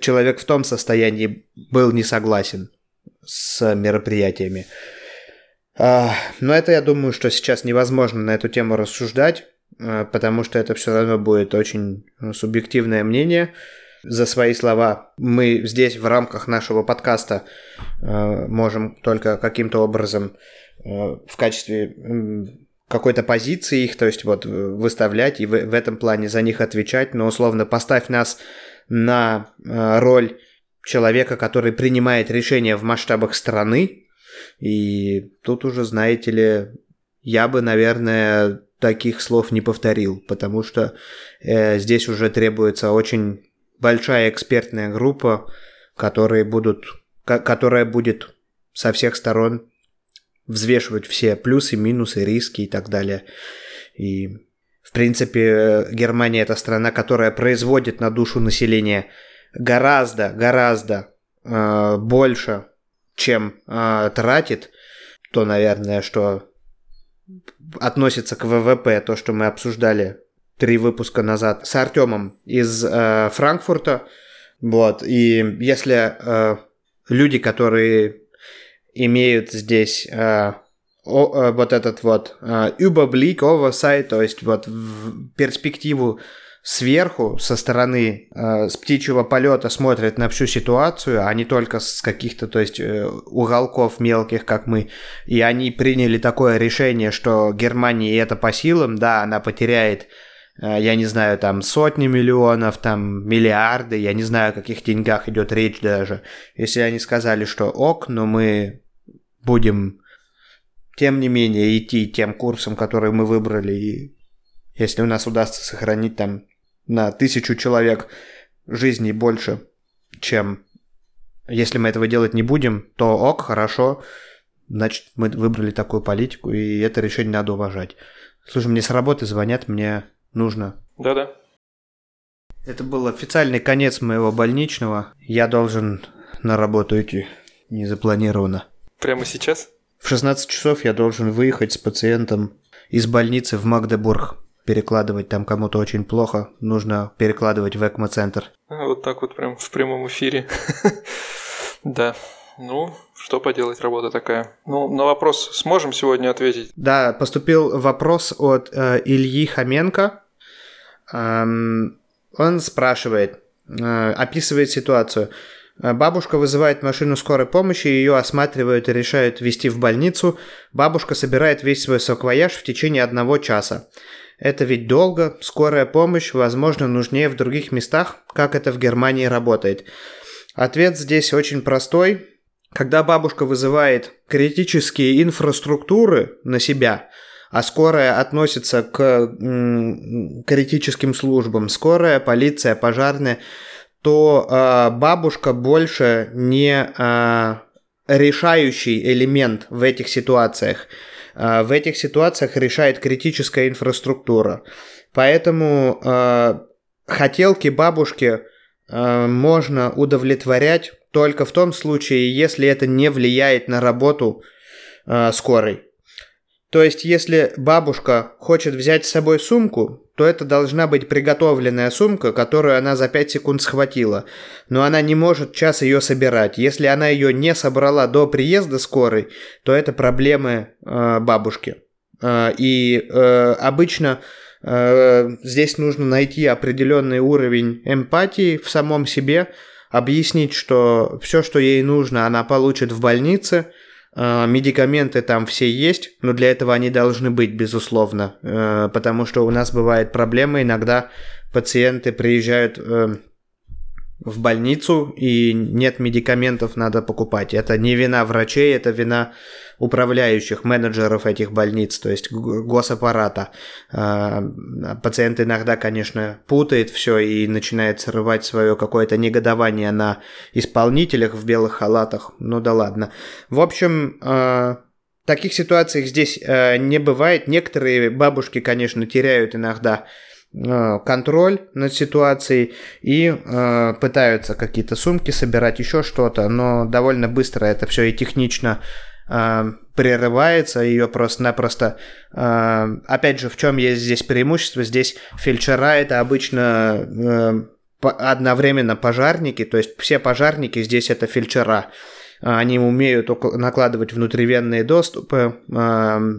человек в том состоянии был не согласен с мероприятиями. А, но это, я думаю, что сейчас невозможно на эту тему рассуждать, а, потому что это все равно будет очень ну, субъективное мнение. За свои слова мы здесь в рамках нашего подкаста а, можем только каким-то образом в качестве какой-то позиции их, то есть вот выставлять и в этом плане за них отвечать, но условно поставь нас на роль человека, который принимает решения в масштабах страны, и тут уже, знаете ли, я бы, наверное, таких слов не повторил, потому что э, здесь уже требуется очень большая экспертная группа, которые будут, которая будет со всех сторон взвешивать все плюсы, минусы, риски и так далее. И, в принципе, Германия это страна, которая производит на душу населения гораздо, гораздо э, больше чем э, тратит, то, наверное, что относится к ВВП, то, что мы обсуждали три выпуска назад с Артемом из э, Франкфурта. Вот, и если э, люди, которые имеют здесь э, о, э, вот этот вот э, Überblick, Oversight, то есть вот в перспективу сверху, со стороны, э, с птичьего полета смотрят на всю ситуацию, а не только с каких-то, то есть, э, уголков мелких, как мы. И они приняли такое решение, что Германии это по силам, да, она потеряет э, я не знаю, там сотни миллионов, там миллиарды, я не знаю, о каких деньгах идет речь даже. Если они сказали, что ок, но мы будем, тем не менее, идти тем курсом, который мы выбрали, и если у нас удастся сохранить там на тысячу человек жизней больше, чем если мы этого делать не будем, то ок, хорошо, значит, мы выбрали такую политику, и это решение надо уважать. Слушай, мне с работы звонят, мне нужно. Да-да. Это был официальный конец моего больничного. Я должен на работу идти незапланированно. Прямо сейчас? В 16 часов я должен выехать с пациентом из больницы в Магдебург перекладывать там кому-то очень плохо, нужно перекладывать в ЭКМО-центр. А, вот так вот прям в прямом эфире. Да. Ну, что поделать, работа такая. Ну, на вопрос сможем сегодня ответить? Да, поступил вопрос от э, Ильи Хоменко. Эм, он спрашивает, э, описывает ситуацию. Бабушка вызывает машину скорой помощи, ее осматривают и решают везти в больницу. Бабушка собирает весь свой саквояж в течение одного часа. Это ведь долго, скорая помощь, возможно, нужнее в других местах, как это в Германии работает. Ответ здесь очень простой. Когда бабушка вызывает критические инфраструктуры на себя, а скорая относится к м, критическим службам, скорая, полиция, пожарная, то э, бабушка больше не э, решающий элемент в этих ситуациях. А, в этих ситуациях решает критическая инфраструктура. Поэтому э, хотелки бабушки э, можно удовлетворять только в том случае, если это не влияет на работу скорой. То есть, если бабушка хочет взять с собой сумку, то это должна быть приготовленная сумка, которую она за 5 секунд схватила. Но она не может час ее собирать. Если она ее не собрала до приезда скорой, то это проблемы э, бабушки. Э, и э, обычно э, здесь нужно найти определенный уровень эмпатии в самом себе, объяснить, что все, что ей нужно, она получит в больнице – медикаменты там все есть, но для этого они должны быть, безусловно, э, потому что у нас бывает проблема, иногда пациенты приезжают э, в больницу и нет медикаментов, надо покупать. Это не вина врачей, это вина управляющих, менеджеров этих больниц, то есть госаппарата. А, пациент иногда, конечно, путает все и начинает срывать свое какое-то негодование на исполнителях в белых халатах. Ну да ладно. В общем, а, таких ситуаций здесь а, не бывает. Некоторые бабушки, конечно, теряют иногда Э, контроль над ситуацией и э, пытаются какие-то сумки собирать, еще что-то, но довольно быстро это все и технично э, прерывается, ее просто-напросто... Э, опять же, в чем есть здесь преимущество? Здесь фельдшера это обычно э, одновременно пожарники, то есть все пожарники здесь это фельдшера. А, они умеют накладывать внутривенные доступы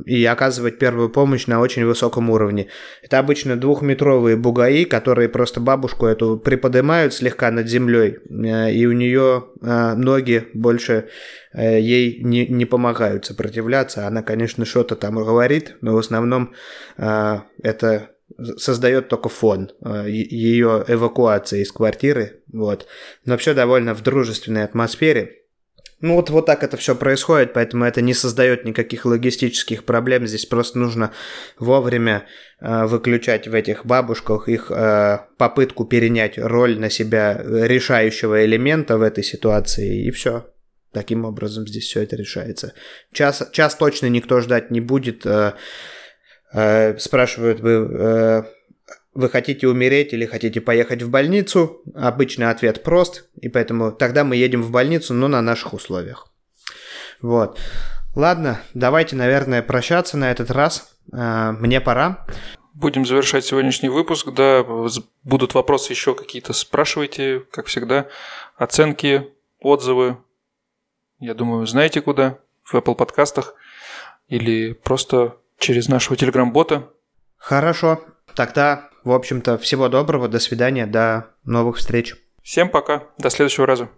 и оказывать первую помощь на очень высоком уровне. Это обычно двухметровые бугаи, которые просто бабушку эту приподнимают слегка над землей, э, и у нее э, ноги больше э, ей не, не помогают сопротивляться. Она, конечно, что-то там говорит, но в основном это создает только фон ее эвакуации из квартиры. Вот. Но все довольно в дружественной атмосфере. Ну вот, вот так это все происходит, поэтому это не создает никаких логистических проблем. Здесь просто нужно вовремя э, выключать в этих бабушках их э, попытку перенять роль на себя решающего элемента в этой ситуации, и все. Таким образом здесь все это решается. Час, час точно никто ждать не будет. Э, э, спрашивают вы... Э, вы хотите умереть или хотите поехать в больницу? Обычный ответ прост, и поэтому тогда мы едем в больницу, но на наших условиях. Вот. Ладно, давайте, наверное, прощаться на этот раз. А, мне пора. Будем завершать сегодняшний выпуск. Да, будут вопросы еще какие-то, спрашивайте, как всегда. Оценки, отзывы. Я думаю, знаете куда. В Apple подкастах. Или просто через нашего телеграм-бота. Хорошо. Тогда в общем-то, всего доброго, до свидания, до новых встреч. Всем пока, до следующего раза.